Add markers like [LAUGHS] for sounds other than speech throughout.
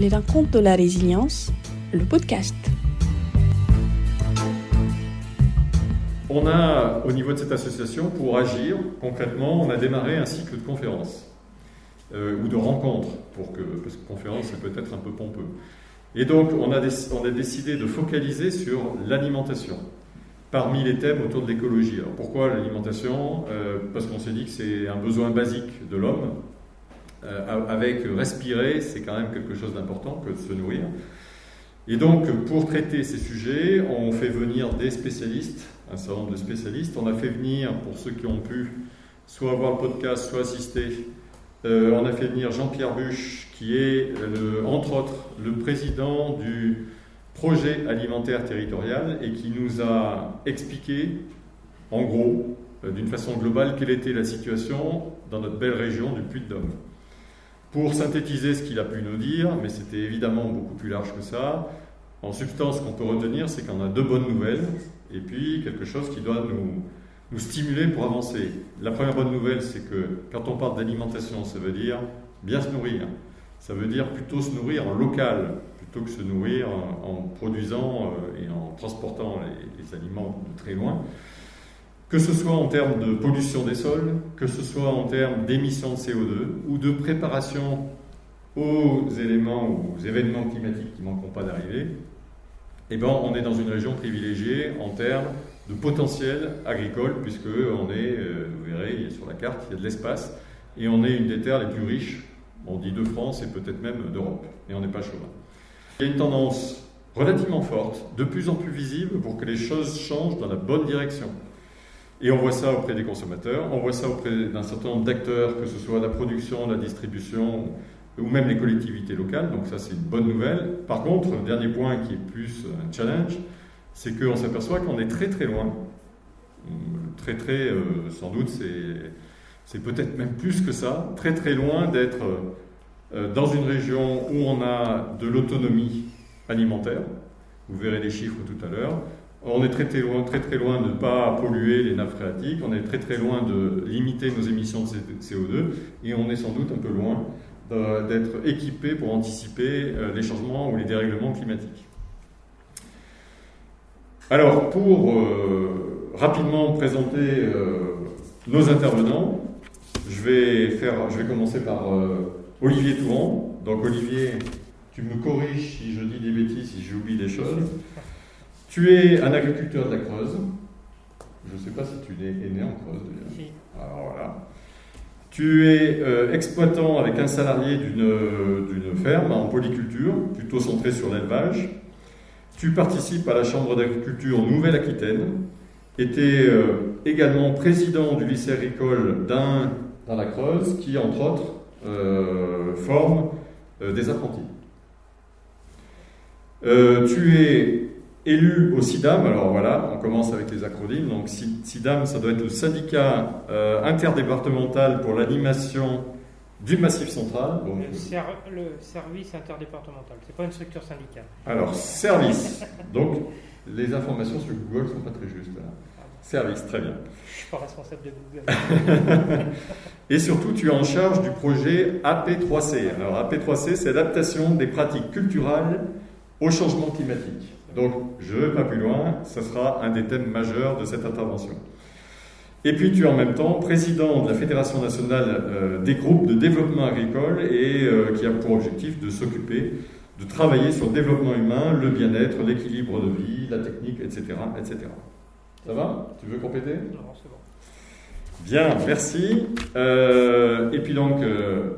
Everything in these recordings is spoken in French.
Les rencontres de la résilience, le podcast. On a, au niveau de cette association, pour agir concrètement, on a démarré un cycle de conférences euh, ou de rencontres, pour que, parce que conférence c'est peut-être un peu pompeux. Et donc on a, on a décidé de focaliser sur l'alimentation parmi les thèmes autour de l'écologie. Alors pourquoi l'alimentation? Euh, Parce qu'on s'est dit que c'est un besoin basique de l'homme. Euh, avec respirer, c'est quand même quelque chose d'important que de se nourrir. Et donc, pour traiter ces sujets, on fait venir des spécialistes, un certain nombre de spécialistes. On a fait venir, pour ceux qui ont pu, soit voir le podcast, soit assister, euh, on a fait venir Jean-Pierre Buche, qui est, entre autres, le président du projet alimentaire territorial et qui nous a expliqué, en gros, euh, d'une façon globale, quelle était la situation dans notre belle région du Puy-de-Dôme. Pour synthétiser ce qu'il a pu nous dire, mais c'était évidemment beaucoup plus large que ça, en substance, ce qu'on peut retenir, c'est qu'on a deux bonnes nouvelles et puis quelque chose qui doit nous, nous stimuler pour avancer. La première bonne nouvelle, c'est que quand on parle d'alimentation, ça veut dire bien se nourrir. Ça veut dire plutôt se nourrir en local, plutôt que se nourrir en, produisant euh, et en transportant les, aliments de très loin. Que ce soit en termes de pollution des sols, que ce soit en termes d'émissions de CO2 ou de préparation aux éléments ou aux événements climatiques qui ne manqueront pas d'arriver, eh ben, on est dans une région privilégiée en termes de potentiel agricole, puisque on est, euh, vous verrez, sur la carte, il y a de l'espace, et on est une des terres les plus riches, on dit de France et peut-être même d'Europe, et on n'est pas chauvin. Il y a une tendance relativement forte, de plus en plus visible, pour que les choses changent dans la bonne direction. Et on voit ça auprès des consommateurs, on voit ça auprès d'un certain nombre d'acteurs, que ce soit la production, la distribution, ou même les collectivités locales, donc ça c'est une bonne nouvelle. Par contre, le dernier point qui est plus un challenge, c'est qu'on s'aperçoit qu'on est très très loin, très très, euh, sans doute c'est peut-être même plus que ça, très très loin d'être euh, dans une région où on a de l'autonomie alimentaire, vous verrez les chiffres tout à l'heure, on est très très loin, de ne pas polluer les nappes phréatiques, on est très très loin de limiter nos émissions de CO2 et on est sans doute un peu loin d'être équipé pour anticiper euh, les changements ou les dérèglements climatiques. Alors, pour euh, rapidement présenter nos intervenants, je vais, faire, je vais commencer par Olivier Touran. Donc Olivier, tu me corriges si je dis des bêtises, si j'oublie des choses. Tu es un agriculteur de la Creuse. Je ne sais pas si tu es né en Creuse déjà. Alors voilà. Tu es euh, exploitant avec un salarié d'une ferme en polyculture, plutôt centré sur l'élevage. Tu participes à la Chambre d'agriculture Nouvelle-Aquitaine. Tu es euh, également président du lycée agricole d'Ain dans la Creuse, qui, entre autres, euh, forme des apprentis. Tu es élu au SIDAM, alors voilà, on commence avec les acronymes. Donc SIDAM, ça doit être le syndicat interdépartemental pour l'animation du Massif central. Donc, le, service interdépartemental, c'est pas une structure syndicale. Alors, service. donc, les informations sur Google sont pas très justes. Service, très bien. Je suis pas responsable de Google. [LAUGHS] Et surtout, tu es en charge du projet AP3C. Alors, AP3C, c'est l'adaptation des pratiques culturelles au changement climatique. Donc, je ne vais pas plus loin, ce sera un des thèmes majeurs de cette intervention. Et puis, tu es en même temps président de la Fédération nationale euh, des groupes de développement agricole et euh, qui a pour objectif de s'occuper, de travailler sur le développement humain, le bien-être, l'équilibre de vie, la technique, etc. etc. Ça va? Tu veux compléter? Non, c'est bon. Bien, merci. Euh, et puis donc,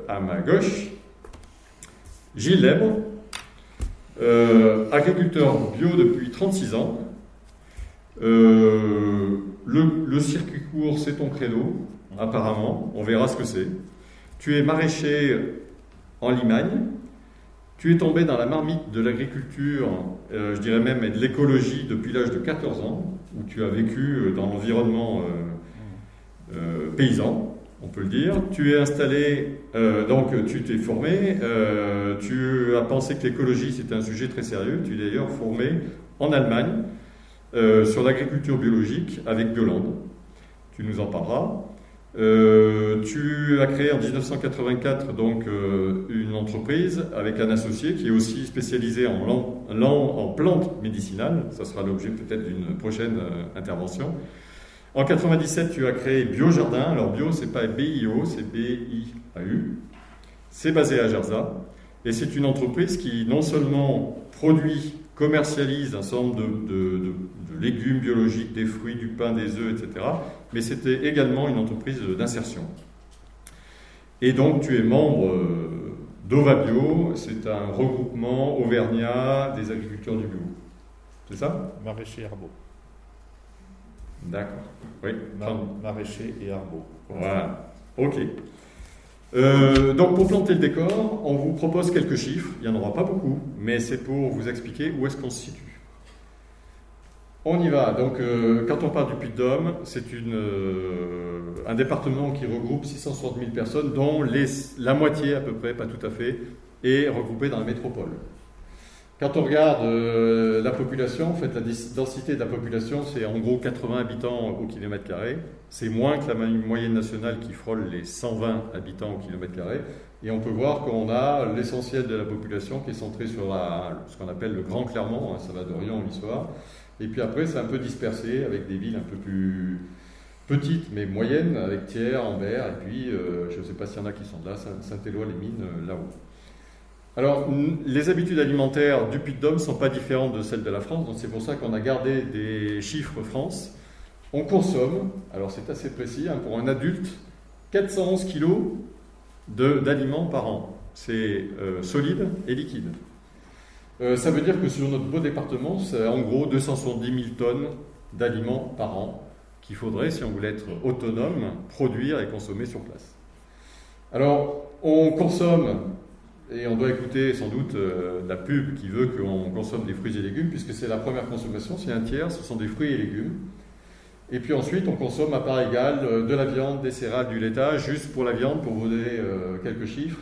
à ma gauche, Gilles Lèbre, euh, agriculteur bio depuis 36 ans. Le, le, circuit court, c'est ton credo, apparemment. On verra ce que c'est. Tu es maraîcher en Limagne. Tu es tombé dans la marmite de l'agriculture, je dirais même, et de l'écologie depuis l'âge de 14 ans où tu as vécu euh, dans l'environnement euh, euh, paysan, on peut le dire. Tu es installé, donc tu t'es formé, tu as pensé que l'écologie c'était un sujet très sérieux. Tu es d'ailleurs formé en Allemagne sur l'agriculture biologique avec Biolande. Tu nous en parleras. Euh, tu as créé en 1984 donc une entreprise avec un associé qui est aussi spécialisé en, en plantes médicinales. Ça sera l'objet peut-être d'une prochaine intervention. En 97, tu as créé Biojardin. Alors bio, c'est pas BIO, c'est B-I-A-U. C'est basé à Jarza. Et c'est une entreprise qui non seulement produit, commercialise un certain nombre de, légumes biologiques, des fruits, du pain, des œufs, etc. Mais c'était également une entreprise d'insertion. Et donc tu es membre euh, d'Ovabio, c'est un regroupement auvergnat des agriculteurs du bio. C'est ça? Maraîcher Herbeau. D'accord. Oui. maraîcher et arbot. Voilà. OK. Euh, donc pour planter le décor, on vous propose quelques chiffres. Il n'y en aura pas beaucoup, mais c'est pour vous expliquer où est-ce qu'on se situe. On y va. Donc euh, quand on parle du Puy-de-Dôme, c'est euh, un département qui regroupe 660 000 personnes, dont la moitié à peu près, pas tout à fait, est regroupée dans la métropole. Quand on regarde euh, la population, en fait, la densité de la population, c'est en gros 80 habitants au kilomètre carré. C'est moins que la moyenne nationale qui frôle les 120 habitants au kilomètre carré. Et on peut voir qu'on a l'essentiel de la population qui est centrée sur ce qu'on appelle le Grand Clermont, hein, ça va d'Orient en histoire. Et puis après, c'est un peu dispersé avec des villes un peu plus petites mais moyennes, avec Thiers, Ambert, et puis euh, je ne sais pas s'il y en a qui sont là, Saint-Éloi-les-Mines, euh, là-haut. Alors, les habitudes alimentaires du Puy-de-Dôme ne sont pas différentes de celles de la France, donc c'est pour ça qu'on a gardé des chiffres France. On consomme, alors c'est assez précis, hein, pour un adulte, 411 kg d'aliments par an. C'est euh, solide et liquide. Euh, ça veut dire que sur notre beau département, c'est en gros 270 000 tonnes d'aliments par an qu'il faudrait, si on voulait être autonome, produire et consommer sur place. Alors, on consomme et on doit écouter sans doute euh, la pub qui veut qu'on consomme des fruits et légumes, puisque c'est la première consommation, c'est un tiers, ce sont des fruits et légumes. Et puis ensuite, on consomme à part égale euh, de la viande, des céréales, du laitage. Juste pour la viande, pour vous donner euh, quelques chiffres,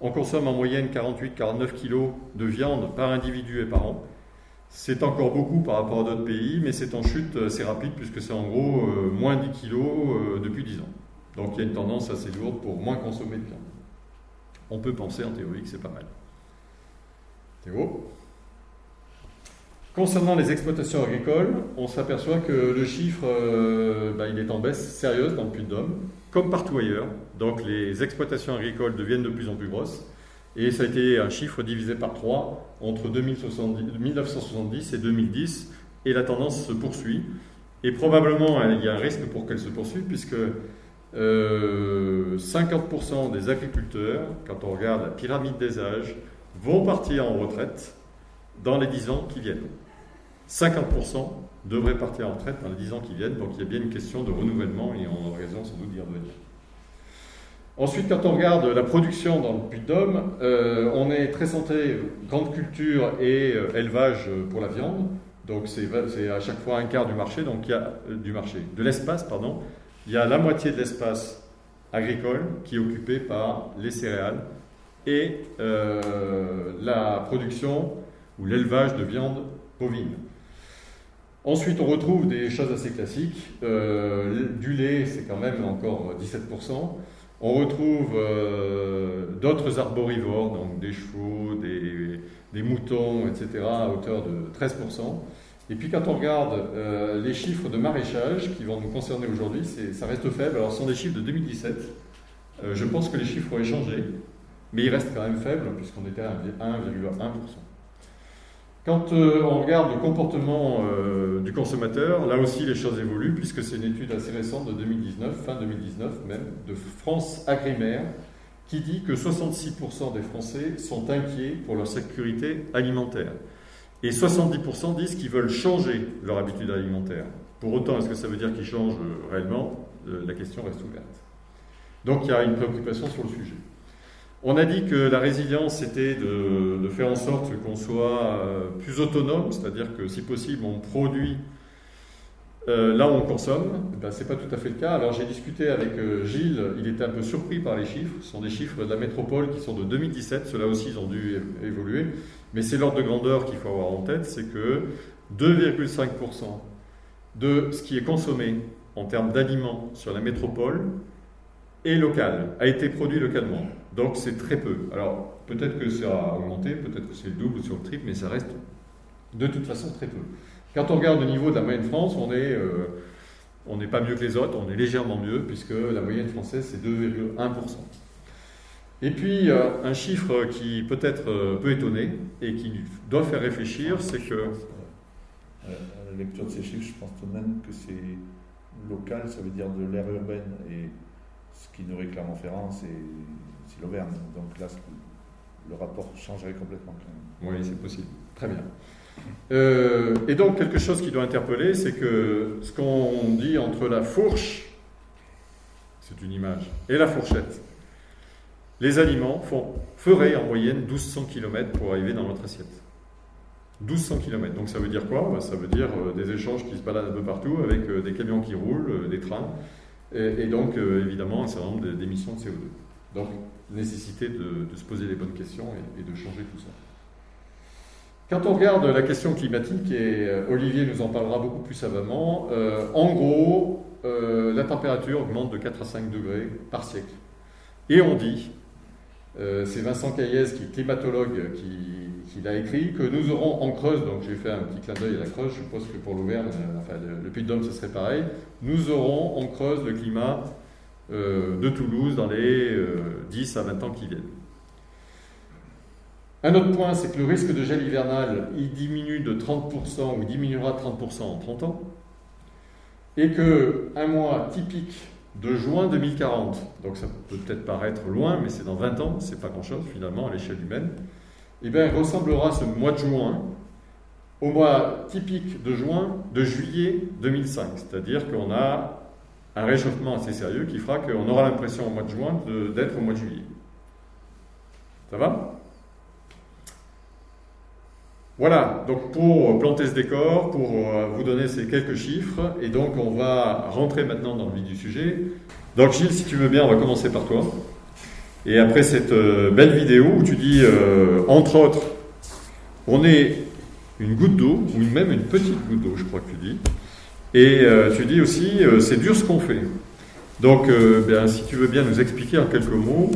on consomme en moyenne 48-49 kg de viande par individu et par an. C'est encore beaucoup par rapport à d'autres pays, mais c'est en chute assez rapide, puisque c'est en gros moins 10 kg depuis 10 ans. Donc il y a une tendance assez lourde pour moins consommer de viande on peut penser en théorie que c'est pas mal. Théo? Concernant les exploitations agricoles, on s'aperçoit que le chiffre euh, bah, il est en baisse sérieuse dans le Puy-de-Dôme, comme partout ailleurs. Donc les exploitations agricoles deviennent de plus en plus grosses. Et ça a été un chiffre divisé par 3 entre 1970 et 2010. Et la tendance se poursuit. Et probablement, il y a un risque pour qu'elle se poursuive, puisque 50% euh, des agriculteurs, quand on regarde la pyramide des âges, vont partir en retraite dans les 10 ans qui viennent. 50% devraient partir en retraite dans les 10 ans qui viennent, donc il y a bien une question de renouvellement et on a raison sans doute d'y revenir. Ensuite, quand on regarde la production dans le Puy-de-Dôme, euh, on est très centré grande culture et euh, élevage pour la viande. Donc c'est à chaque fois un quart du marché, donc il y a du marché, de l'espace, pardon il y a la moitié de l'espace agricole qui est occupé par les céréales et euh, la production ou l'élevage de viande bovine. Ensuite, on retrouve des choses assez classiques. Euh, du lait, c'est quand même encore 17%. On retrouve euh, d'autres arborivores, donc des chevaux, des, des, moutons, etc., à hauteur de 13%. Et puis quand on regarde euh, les chiffres de maraîchage qui vont nous concerner aujourd'hui, ça reste faible. Alors ce sont des chiffres de 2017. Euh, je pense que les chiffres ont changé, mais ils restent quand même faibles puisqu'on était à 1,1%. Quand euh, on regarde le comportement du consommateur, là aussi les choses évoluent puisque c'est une étude assez récente de 2019, fin 2019 même, de France Agrimaire, qui dit que 66% des Français sont inquiets pour leur sécurité alimentaire. Et 70% disent qu'ils veulent changer leur habitude alimentaire. Pour autant, est-ce que ça veut dire qu'ils changent euh, réellement? Euh, La question reste ouverte. Donc il y a une préoccupation sur le sujet. On a dit que la résilience, c'était de, faire en sorte qu'on soit euh, plus autonome, c'est-à-dire que si possible, on produit là où on consomme. Eh ben, Ce n'est pas tout à fait le cas. Alors j'ai discuté avec Gilles, il était un peu surpris par les chiffres. Ce sont des chiffres de la métropole qui sont de 2017, ceux-là aussi ils ont dû évoluer. Mais c'est l'ordre de grandeur qu'il faut avoir en tête, c'est que 2,5% de ce qui est consommé en termes d'aliments sur la métropole est local, a été produit localement. Donc c'est très peu. Alors peut-être que ça a augmenté, peut-être que c'est le double ou sur le triple, mais ça reste de toute façon très peu. Quand on regarde au niveau de la moyenne France, on est, euh, on n'est pas mieux que les autres, on est légèrement mieux, puisque la moyenne française c'est 2,1%. Et puis euh, un chiffre qui peut-être euh, peut étonner et qui doit faire réfléchir, c'est que À la lecture de ces chiffres, je pense tout de même que c'est local, ça veut dire de l'aire urbaine. Et ce qui nourrit Clermont-Ferrand, c'est c'est l'Auvergne. Donc là, le rapport changerait complètement quand même. Oui, c'est possible. Très bien. Euh, et donc, quelque chose qui doit interpeller, c'est que ce qu'on dit entre la fourche, c'est une image, et la fourchette, les aliments font, feraient en moyenne 1200 km pour arriver dans notre assiette. 1200 km. Donc ça veut dire quoi? Ben, Ça veut dire euh, des échanges qui se baladent un peu partout avec euh, des camions qui roulent, des trains, et, donc évidemment un certain nombre d'émissions de CO2. Donc nécessité de, se poser les bonnes questions et de changer tout ça. Quand on regarde la question climatique, et euh, Olivier nous en parlera beaucoup plus savamment, euh, en gros, euh, la température augmente de 4 à 5 degrés par siècle. Et on dit, c'est Vincent Caillès, qui est climatologue, qui, l'a écrit, que nous aurons en Creuse, donc j'ai fait un petit clin d'œil à la Creuse, je suppose que pour l'Auvergne, enfin le, le Puy-de-Dôme, ce serait pareil, nous aurons en Creuse le climat de Toulouse dans les euh, 10 à 20 ans qui viennent. Un autre point, c'est que le risque de gel hivernal, il diminue de 30% ou diminuera de 30% en 30 ans. Et que un mois typique de juin 2040, donc ça peut peut-être paraître loin, mais c'est dans 20 ans, c'est pas grand-chose finalement à l'échelle humaine, eh bien, ressemblera ce mois de juin au mois typique de juin de juillet 2005. C'est-à-dire qu'on a un réchauffement assez sérieux qui fera qu'on aura l'impression au mois de juin d'être au mois de juillet. Ça va? Voilà, donc pour planter ce décor, pour euh, vous donner ces quelques chiffres, et donc on va rentrer maintenant dans le vif du sujet. Donc Gilles, si tu veux bien, on va commencer par toi. Et après cette euh, belle vidéo où tu dis, euh, entre autres, on est une goutte d'eau, ou même une petite goutte d'eau, je crois que tu dis. Et tu dis aussi, c'est dur ce qu'on fait. Donc, bien, si tu veux bien nous expliquer en quelques mots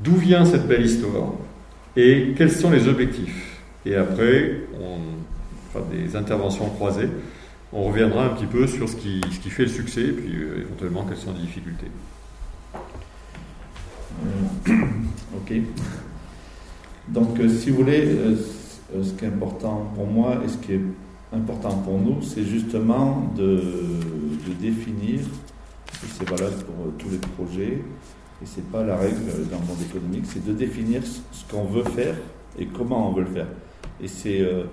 d'où vient cette belle histoire et quels sont les objectifs? Et après, on des interventions croisées. On reviendra un petit peu sur ce qui, ce qui fait le succès et puis euh, éventuellement quelles sont les difficultés. Euh, ok. Donc, euh, si vous voulez, ce qui est important pour moi et ce qui est important pour nous, c'est justement de, de définir, c'est valable pour tous les projets, et c'est pas la règle dans le monde économique, c'est de définir ce qu'on veut faire et comment on veut le faire. Et c'est euh,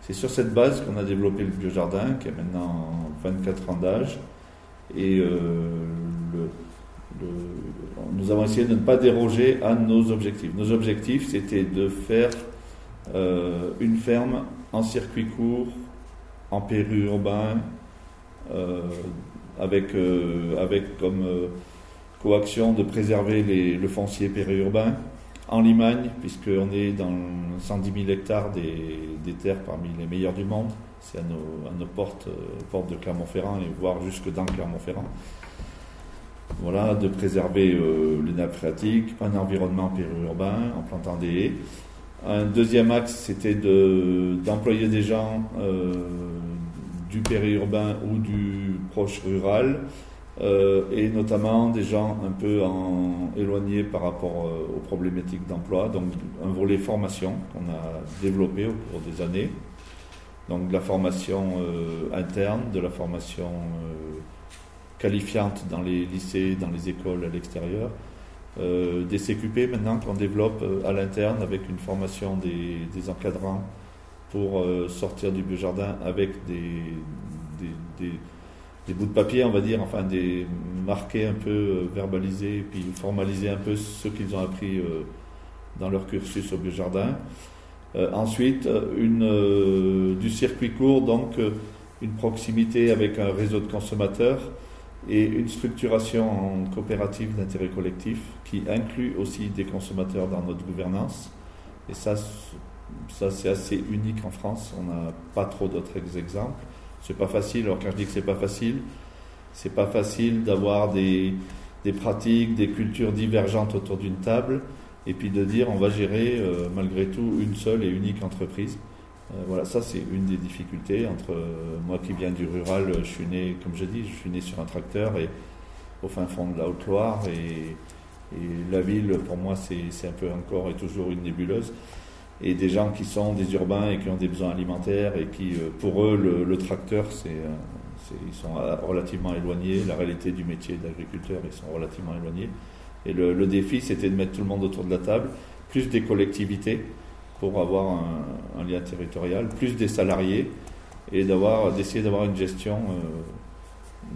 c'est sur cette base qu'on a développé le biojardin, qui a maintenant 24 ans d'âge, et euh, nous avons essayé de ne pas déroger à nos objectifs. Nos objectifs, c'était de faire euh, une ferme en circuit court, en périurbain, avec, avec comme coaction de préserver les- le foncier périurbain. En Limagne, puisqu'on est dans 110 000 hectares des, terres parmi les meilleures du monde, c'est à nos, à nos portes, euh, portes de Clermont-Ferrand et voire jusque dans Clermont-Ferrand. Voilà, de préserver euh, les nappes phréatiques, un environnement périurbain en plantant des haies. Un deuxième axe, c'était de- d'employer des gens euh, du périurbain ou du proche rural, euh, et notamment des gens un peu en, éloignés par rapport euh, aux problématiques d'emploi. Donc un volet formation qu'on a développé au cours des années. Donc de la formation euh, interne, de la formation qualifiante dans les lycées, dans les écoles à l'extérieur. Des CQP maintenant qu'on développe à l'interne avec une formation des, encadrants pour sortir du biojardin avec des- des bouts de papier, on va dire, enfin des marqués un peu euh, verbalisés et puis formaliser un peu ce qu'ils ont appris euh, dans leur cursus au biojardin. Euh, ensuite, euh, du circuit court, donc une proximité avec un réseau de consommateurs et une structuration en coopérative d'intérêt collectif qui inclut aussi des consommateurs dans notre gouvernance. Et ça, ça c'est assez unique en France. On n'a pas trop d'autres ex- exemples. C'est pas facile. Alors quand je dis que c'est pas facile, c'est pas facile d'avoir des, des pratiques, des cultures divergentes autour d'une table, et puis de dire on va gérer euh, malgré tout une seule et unique entreprise. Euh, voilà, ça c'est une des difficultés entre euh, moi qui viens du rural, je suis né, comme je dis, je suis né sur un tracteur et au fin fond de la Haute-Loire et, et, la ville pour moi c'est un peu encore et toujours une nébuleuse. Et des gens qui sont des urbains et qui ont des besoins alimentaires et qui, pour eux, le, tracteur, c'est ils sont relativement éloignés. La réalité du métier d'agriculteur, ils sont relativement éloignés. Et le, défi, c'était de mettre tout le monde autour de la table, plus des collectivités pour avoir un, lien territorial, plus des salariés et d'avoir, d'essayer d'avoir une gestion,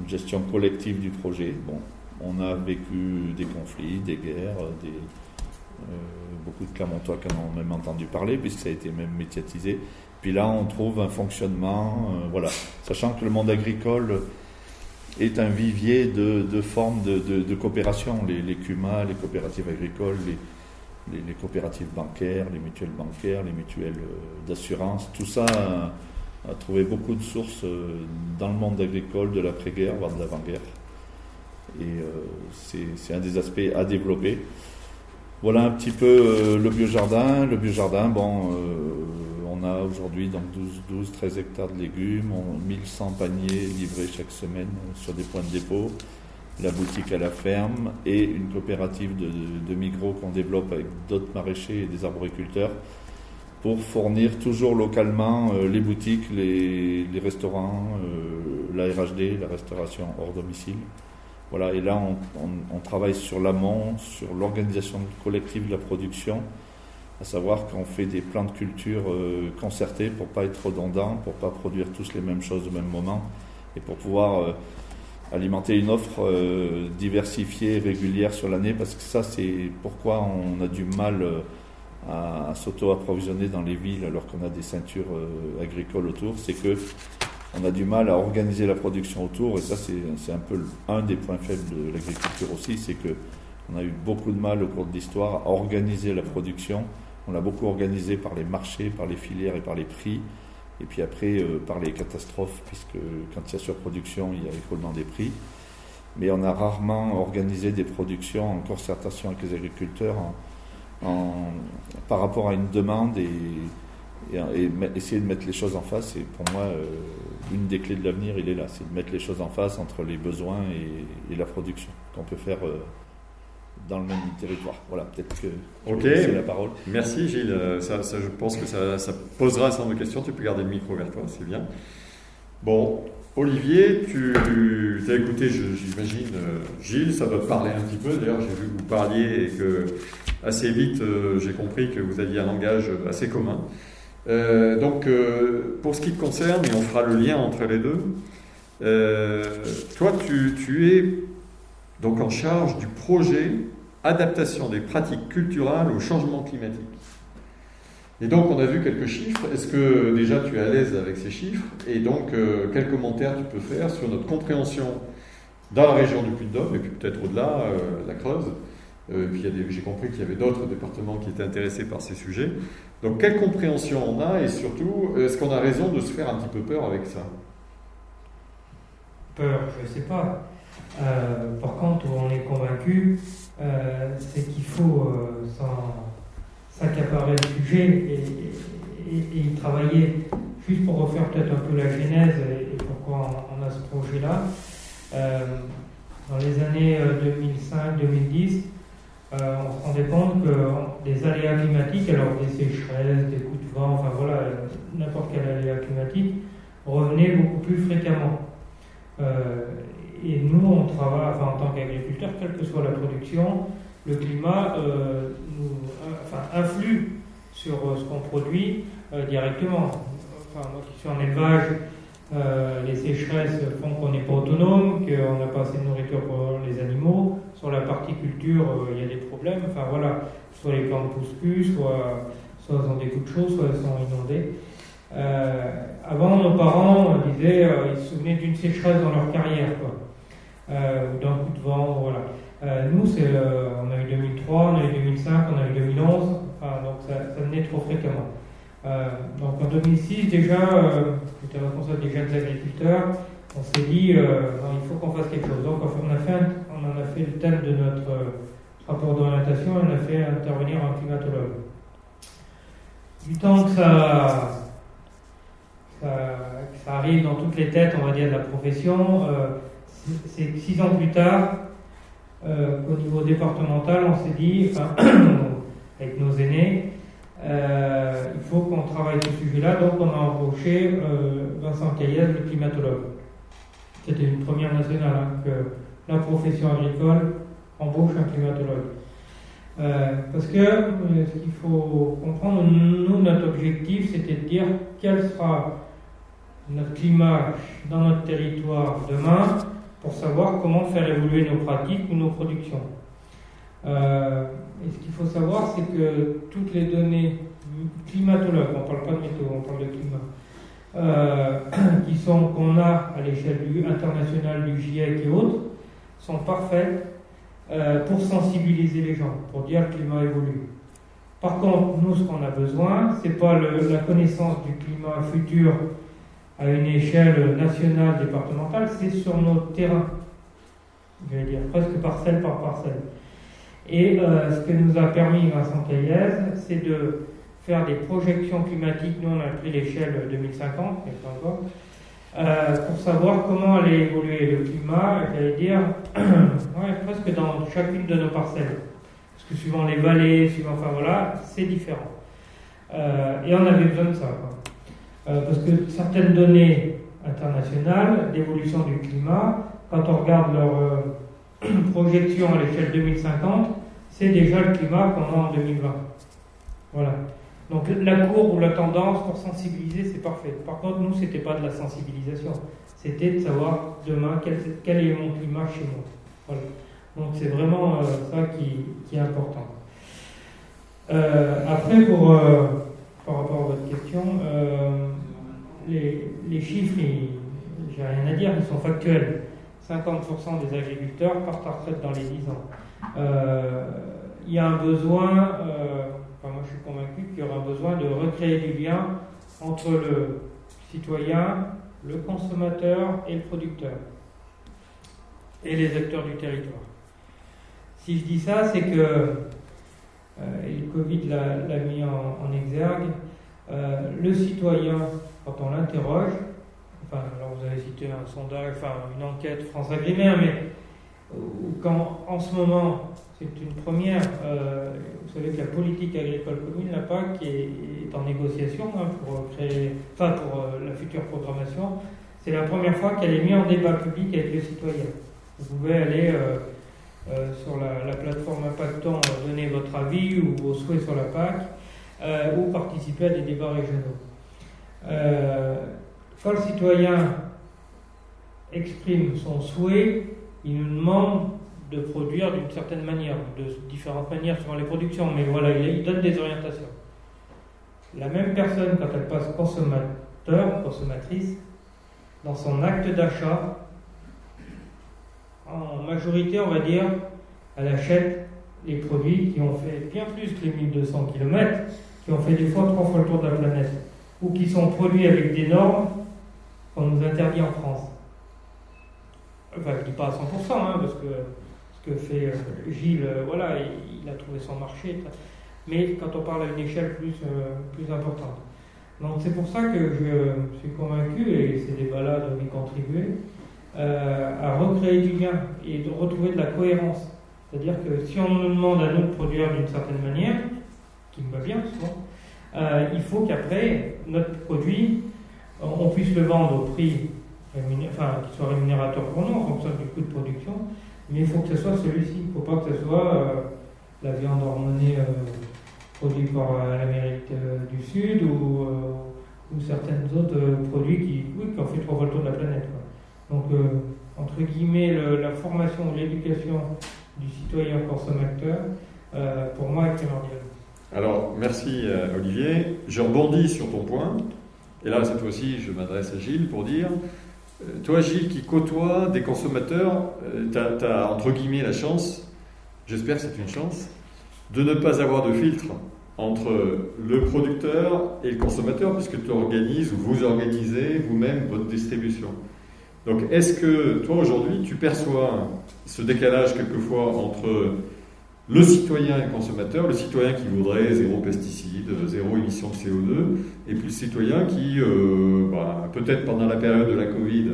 euh, collective du projet. Bon, on a vécu des conflits, des guerres, des, euh, beaucoup de Clermontois en ont même entendu parler, puisque ça a été même médiatisé. Puis là, on trouve un fonctionnement, euh, voilà. Sachant que le monde agricole est un vivier de, formes de, coopération. Les, les CUMA, les coopératives agricoles, les, coopératives bancaires, les mutuelles bancaires, les mutuelles euh, d'assurance, tout ça a, trouvé beaucoup de sources euh, dans le monde agricole de l'après-guerre, voire de l'avant-guerre. Et c'est un des aspects à développer. Voilà un petit peu le biojardin. Le biojardin, bon, on a aujourd'hui donc 12, 12, 13 hectares de légumes, 1100 paniers livrés chaque semaine sur des points de dépôt, la boutique à la ferme et une coopérative de, de, micro qu'on développe avec d'autres maraîchers et des arboriculteurs pour fournir toujours localement euh, les boutiques, les, restaurants, euh, la RHD, la restauration hors domicile. Voilà, et là on travaille sur l'amont, sur l'organisation collective de la production à savoir qu'on fait des plans de culture euh, concertés pour pas être redondant, pour pas produire tous les mêmes choses au même moment et pour pouvoir euh, alimenter une offre euh, diversifiée, régulière sur l'année, parce que ça c'est pourquoi on a du mal à, s'auto-approvisionner dans les villes alors qu'on a des ceintures agricoles autour, c'est que on a du mal à organiser la production autour, et ça c'est un peu un des points faibles de l'agriculture aussi, c'est que on a eu beaucoup de mal au cours de l'histoire à organiser la production on l'a beaucoup organisé par les marchés, par les filières et par les prix. Et puis après, euh, par les catastrophes, puisque quand il y a surproduction, il y a écoulement des prix. Mais on a rarement organisé des productions en concertation avec les agriculteurs par rapport à une demande et, essayer de mettre les choses en face. Et pour moi, euh, une des clés de l'avenir, il est là, c'est de mettre les choses en face entre les besoins et, la production qu'on peut faire. Euh, dans le même territoire. Voilà, peut-être que je la parole. Merci Gilles. Euh, ça, je pense que ça, ça, posera un certain nombre de questions. Tu peux garder le micro vers toi, c'est bien. Bon, Olivier, tu as écouté, j'imagine, euh, Gilles, ça doit te parler un petit peu. D'ailleurs, j'ai vu que vous parliez et que assez vite, j'ai compris que vous aviez un langage assez commun. Donc, pour ce qui te concerne, et on fera le lien entre les deux, toi, tu, es donc en charge du projet adaptation des pratiques culturelles au changement climatique. Et donc on a vu quelques chiffres. Est-ce que déjà tu es à l'aise avec ces chiffres? Et donc euh, quels commentaires tu peux faire sur notre compréhension dans la région du Puy-de-Dôme et puis peut-être au-delà, euh, la Creuse? Euh, puis j'ai compris qu'il y avait d'autres départements qui étaient intéressés par ces sujets. Donc quelle compréhension on a et surtout est-ce qu'on a raison de se faire un petit peu peur avec ça? Peur, je ne sais pas. par contre, on est convaincu euh, c'est qu'il faut euh, s'accaparer le sujet et, y travailler. Juste pour refaire peut-être un peu la genèse et, pourquoi on, a ce projet-là. Euh, dans les années 2005-2010, on se rendait compte que des aléas climatiques, alors des sécheresses, des coups de vent, enfin voilà, n'importe quel aléa climatique, revenaient beaucoup plus fréquemment. Et nous, on travaille, enfin, en tant qu'agriculteurs, quelle que soit la production, le climat euh, influe sur euh, ce qu'on produit euh, directement. Enfin, moi qui suis en élevage, les sécheresses font qu'on n'est pas autonome, qu'on n'a pas assez de nourriture pour les animaux. Sur la partie culture, il y a des problèmes. Enfin voilà, soit les plantes poussent plus, soit, soit elles ont des coups de chaud, soit elles sont inondées. avant, nos parents disaient, ils se souvenaient d'une sécheresse dans leur carrière. Euh, ou d'un coup de vent. Voilà. Euh, nous, on a eu 2003, on a eu 2005, on a eu 2011, enfin, donc ça, ça venait trop fréquemment. Euh, donc en 2006, déjà, j'étais responsable des jeunes agriculteurs, on s'est dit, euh, il faut qu'on fasse quelque chose. Donc on, a fait on en a fait le thème de notre euh, rapport d'orientation, on a fait intervenir un climatologue. Du temps que ça, ça, arrive dans toutes les têtes, on va dire, de la profession, euh, c'est six ans plus tard, au niveau départemental, on s'est dit, [COUGHS] avec nos aînés, il faut qu'on travaille ce sujet-là. Donc on a embauché Vincent Caillez, le climatologue. C'était une première nationale hein, que la profession agricole embauche un climatologue. Euh, parce que euh, ce qu'il faut comprendre, nous, notre objectif, c'était de dire quel sera notre climat dans notre territoire demain pour savoir comment faire évoluer nos pratiques ou nos productions. Euh, et ce qu'il faut savoir, c'est que toutes les données climatologues, on ne parle pas de météo, on parle de climat, euh, [CLEARS THROAT] qui sont qu'on a à l'échelle internationale du GIEC et autres, sont parfaites euh, pour sensibiliser les gens, pour dire que le climat évolue. Par contre, nous, ce qu'on a besoin, c'est pas la connaissance du climat futur à une échelle nationale, départementale, c'est sur nos terrains. Je vais dire presque parcelle par parcelle. Et euh, ce que nous a permis Vincent Caillez, c'est de faire des projections climatiques. Nous, on a pris l'échelle 2050, mais pas encore, euh, pour savoir comment allait évoluer le climat, j'allais dire, [CLEARS THROAT] presque dans chacune de nos parcelles. Parce que suivant les vallées, suivant, enfin voilà, c'est différent. Euh, et on avait besoin de ça. Euh, parce que certaines données internationales d'évolution du climat, quand on regarde leur [CLEARS THROAT] projection à l'échelle 2050, c'est déjà le climat qu'on a en 2020. Voilà. Donc la courbe ou la tendance pour sensibiliser, c'est parfait. Par contre, nous, c'était pas de la sensibilisation. C'était de savoir demain quel, est mon climat chez moi. Voilà. Donc c'est vraiment euh, ça qui, est important. Euh, après, pour, euh, par rapport à votre question, les, chiffres, j'ai rien à dire, ils sont factuels. 50% des agriculteurs partent à retraite dans les 10 ans. Il y a un besoin moi je suis convaincu qu'il y aura besoin de recréer du lien entre le citoyen, le consommateur et le producteur, et les acteurs du territoire. Si je dis ça, c'est que, euh, et le Covid l'a mis en, exergue, euh, le citoyen, quand on l'interroge, enfin, alors vous avez cité un sondage, enfin une enquête France Agrimaire, mais quand en ce moment c'est une première. Euh, savez que la politique agricole commune, la PAC, est, en négociation hein, pour créer, enfin pour euh, la future programmation. C'est la première fois qu'elle est mise en débat public avec les citoyens. Vous pouvez aller euh, sur la, plateforme Impactant, donner votre avis ou vos souhaits sur la PAC, ou participer à des débats régionaux. quand le citoyen exprime son souhait, il nous demande de produire d'une certaine manière, de différentes manières selon les productions, mais voilà, il, donne des orientations. La même personne, quand elle passe consommateur, consommatrice, dans son acte d'achat, en majorité, on va dire, elle achète les produits qui ont fait bien plus que les 1200 km, qui ont fait des fois trois fois le tour de la planète, ou qui sont produits avec des normes qu'on nous interdit en France. Enfin, je ne dis pas à 100%, hein, parce que que fait euh, Gilles, euh, voilà, il, a trouvé son marché. Mais quand on parle à une échelle plus, euh, plus importante. Donc c'est pour ça que je suis convaincu, et ces débats-là doivent y contribuer, à recréer du lien et de retrouver de la cohérence. C'est-à-dire que si on nous demande à nous de produire d'une certaine manière, qui me va bien souvent, il faut qu'après, notre produit, on puisse le vendre au prix enfin, qui soit rémunérateur pour nous en fonction du coût de production, mais il faut que ce soit celui-ci. Il ne faut pas que ce soit euh, la viande hormonée euh, produite par euh, l'Amérique du Sud ou, ou certains autres produits qui, oui, qui ont fait trois fois le tour de la planète. Donc, entre guillemets, la formation l'éducation du citoyen consommateur, pour moi, est primordiale. Alors, merci Olivier. Je rebondis sur ton point. Et là, cette fois-ci, je m'adresse à Gilles pour dire toi, Gilles, qui côtoie des consommateurs, euh, tu as, entre guillemets la chance, j'espère que c'est une chance, de ne pas avoir de filtre entre le producteur et le consommateur, puisque tu organises ou vous organisez vous-même votre distribution. Donc, est-ce que toi aujourd'hui, tu perçois ce décalage quelquefois entre le citoyen et consommateur, le citoyen qui voudrait zéro pesticide, zéro émission de CO2, et puis le citoyen qui, euh, bah, peut-être pendant la période de la Covid,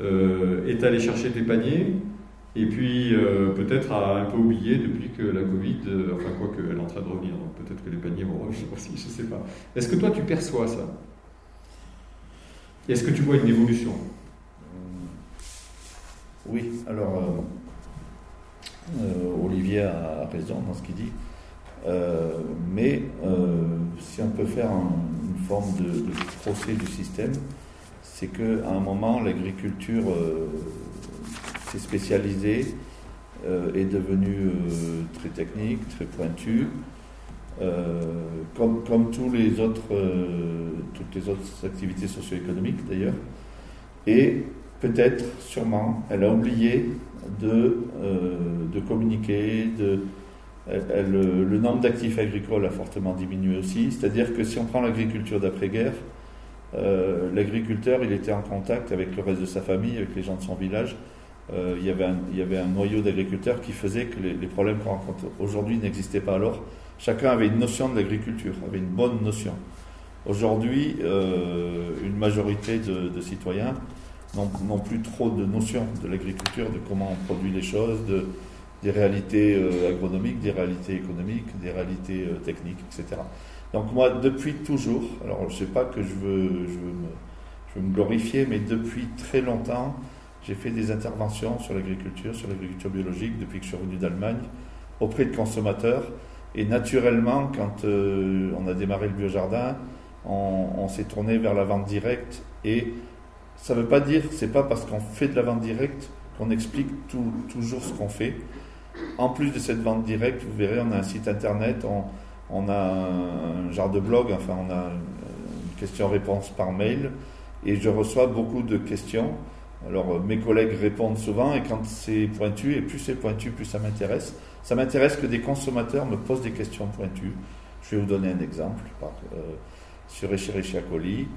euh, est allé chercher tes paniers, et puis euh, peut-être a un peu oublié depuis que la Covid, enfin quoi qu'elle est en train de revenir, donc peut-être que les paniers vont revenir [LAUGHS] aussi, je ne sais pas. Est-ce que toi tu perçois ça? Est-ce que tu vois une évolution? Oui, alors Olivier a raison dans ce qu'il dit. Euh, mais euh, si on peut faire une forme de, procès du système, c'est qu'à un moment, l'agriculture s'est spécialisée, est devenue très technique, très pointue. comme, comme les autres, toutes les autres activités socio-économiques d'ailleurs. Et peut-être, sûrement, elle a oublié de, euh, de communiquer, de, le nombre d'actifs agricoles a fortement diminué aussi. C'est-à-dire que si on prend l'agriculture d'après-guerre, euh, l'agriculteur, il était en contact avec le reste de sa famille, avec les gens de son village. Euh, il, y avait un, il y avait un noyau d'agriculteurs qui faisait que les, problèmes qu'on rencontre aujourd'hui n'existaient pas alors. Chacun avait une notion de l'agriculture, avait une bonne notion. Aujourd'hui, une majorité de citoyens n'ont plus trop de notions de l'agriculture, de comment on produit les choses, de, des réalités euh, agronomiques, des réalités économiques, des réalités euh, techniques, etc. Donc moi, depuis toujours, alors je ne sais pas que je veux, je veux, me, je veux me glorifier, mais depuis très longtemps, j'ai fait des interventions sur l'agriculture, sur l'agriculture biologique, depuis que je suis revenu d'Allemagne, auprès de consommateurs. Et naturellement, quand euh, on a démarré le biojardin, on, on s'est tourné vers la vente directe et ça ne veut pas dire, c'est pas parce qu'on fait de la vente directe qu'on explique toujours ce qu'on fait. En plus de cette vente directe, vous verrez, on a un site internet, on, a un, genre de blog, enfin on a une question-réponse par mail, et je reçois beaucoup de questions. Alors mes collègues répondent souvent, et quand c'est pointu, et plus c'est pointu, plus ça m'intéresse. Ça m'intéresse que des consommateurs me posent des questions pointues. Je vais vous donner un exemple par, euh, sur Escherichia coli.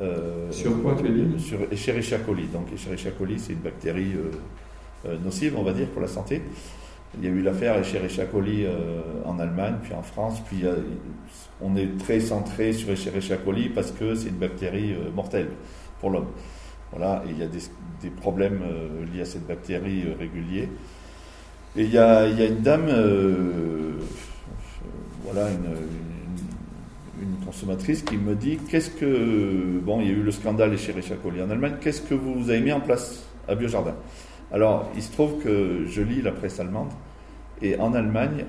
Euh, sur quoi tu dit Sur Escherichia coli. Donc Escherichia coli, c'est une bactérie euh, euh, nocive, on va dire, pour la santé. Il y a eu l'affaire Escherichia coli en Allemagne, puis en France, puis on est très centré sur Escherichia coli parce que c'est une bactérie mortelle pour l'homme. Voilà, et il y a des, problèmes liés à cette bactérie réguliers. Et il y a, il y a une dame, voilà, une une consommatrice qui me dit qu'est-ce que. Bon, il y a eu le scandale chez Coli en Allemagne, qu'est-ce que vous avez mis en place à Biojardin? Alors, il se trouve que je lis la presse allemande, et en Allemagne,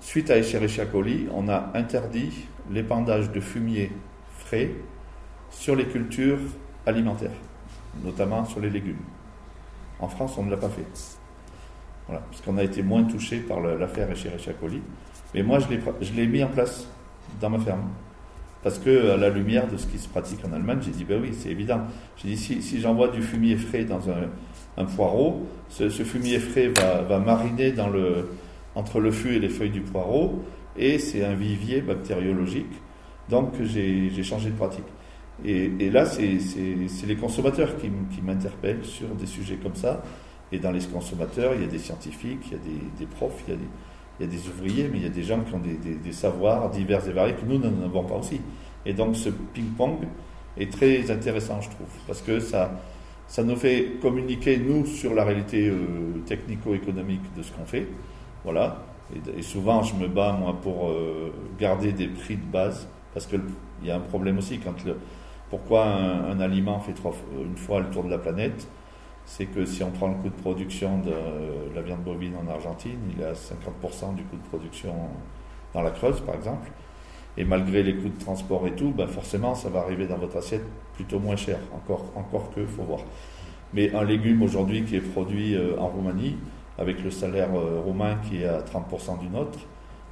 suite à Escherichia coli, on a interdit l'épandage de fumier frais sur les cultures alimentaires, notamment sur les légumes. En France, on ne l'a pas fait. Voilà, parce qu'on a été moins touché par l'affaire Escherichia coli. Mais moi, je l'ai mis en place dans ma ferme. Parce que, à la lumière de ce qui se pratique en Allemagne, j'ai dit, ben oui, c'est évident. J'ai dit, si, si j'envoie du fumier frais dans un, un poireau, ce, fumier frais va, va, mariner dans le, entre le fût et les feuilles du poireau, et c'est un vivier bactériologique. Donc, j'ai changé de pratique. Et, et là, c'est les consommateurs qui, qui m'interpellent sur des sujets comme ça. Et dans les consommateurs, il y a des scientifiques, il y a des, des profs, il y a des, il y a des ouvriers, mais il y a des gens qui ont des, savoirs divers et variés que nous n'en avons pas aussi. Et donc ce ping-pong est très intéressant, je trouve, parce que ça, ça nous fait communiquer, nous, sur la réalité euh, technico-économique de ce qu'on fait. Voilà. Et, souvent, je me bats, moi, pour euh, garder des prix de base, parce qu'il y a un problème aussi quand le, pourquoi un, un aliment fait trois, une fois le tour de la planète c'est que si on prend le coût de production de la viande bovine en Argentine, il est à 50% du coût de production dans la Creuse, par exemple. Et malgré les coûts de transport et tout, ben forcément, ça va arriver dans votre assiette plutôt moins cher. Encore, encore que, faut voir. Mais un légume aujourd'hui qui est produit euh, en Roumanie, avec le salaire euh, roumain qui est à 30% du nôtre,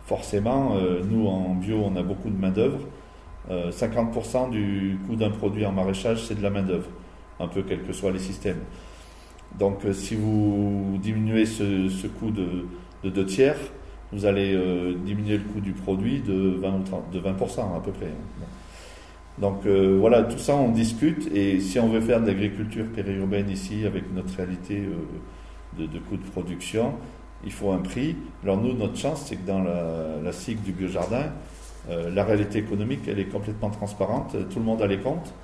forcément, euh, nous en bio, on a beaucoup de main-d'œuvre. 50% du coût d'un produit en maraîchage, c'est de la main-d'œuvre, un peu quels que soient les systèmes. Donc euh, si vous diminuez ce, coût de, de, deux tiers, vous allez euh, diminuer le coût du produit de 20, de 20% à peu près. Donc euh, voilà, tout ça on discute et si on veut faire de l'agriculture périurbaine ici avec notre réalité de, coûts de production, il faut un prix. Alors nous, notre chance, c'est que dans la, la cycle du biojardin, euh, la réalité économique, elle est complètement transparente, tout le monde a les comptes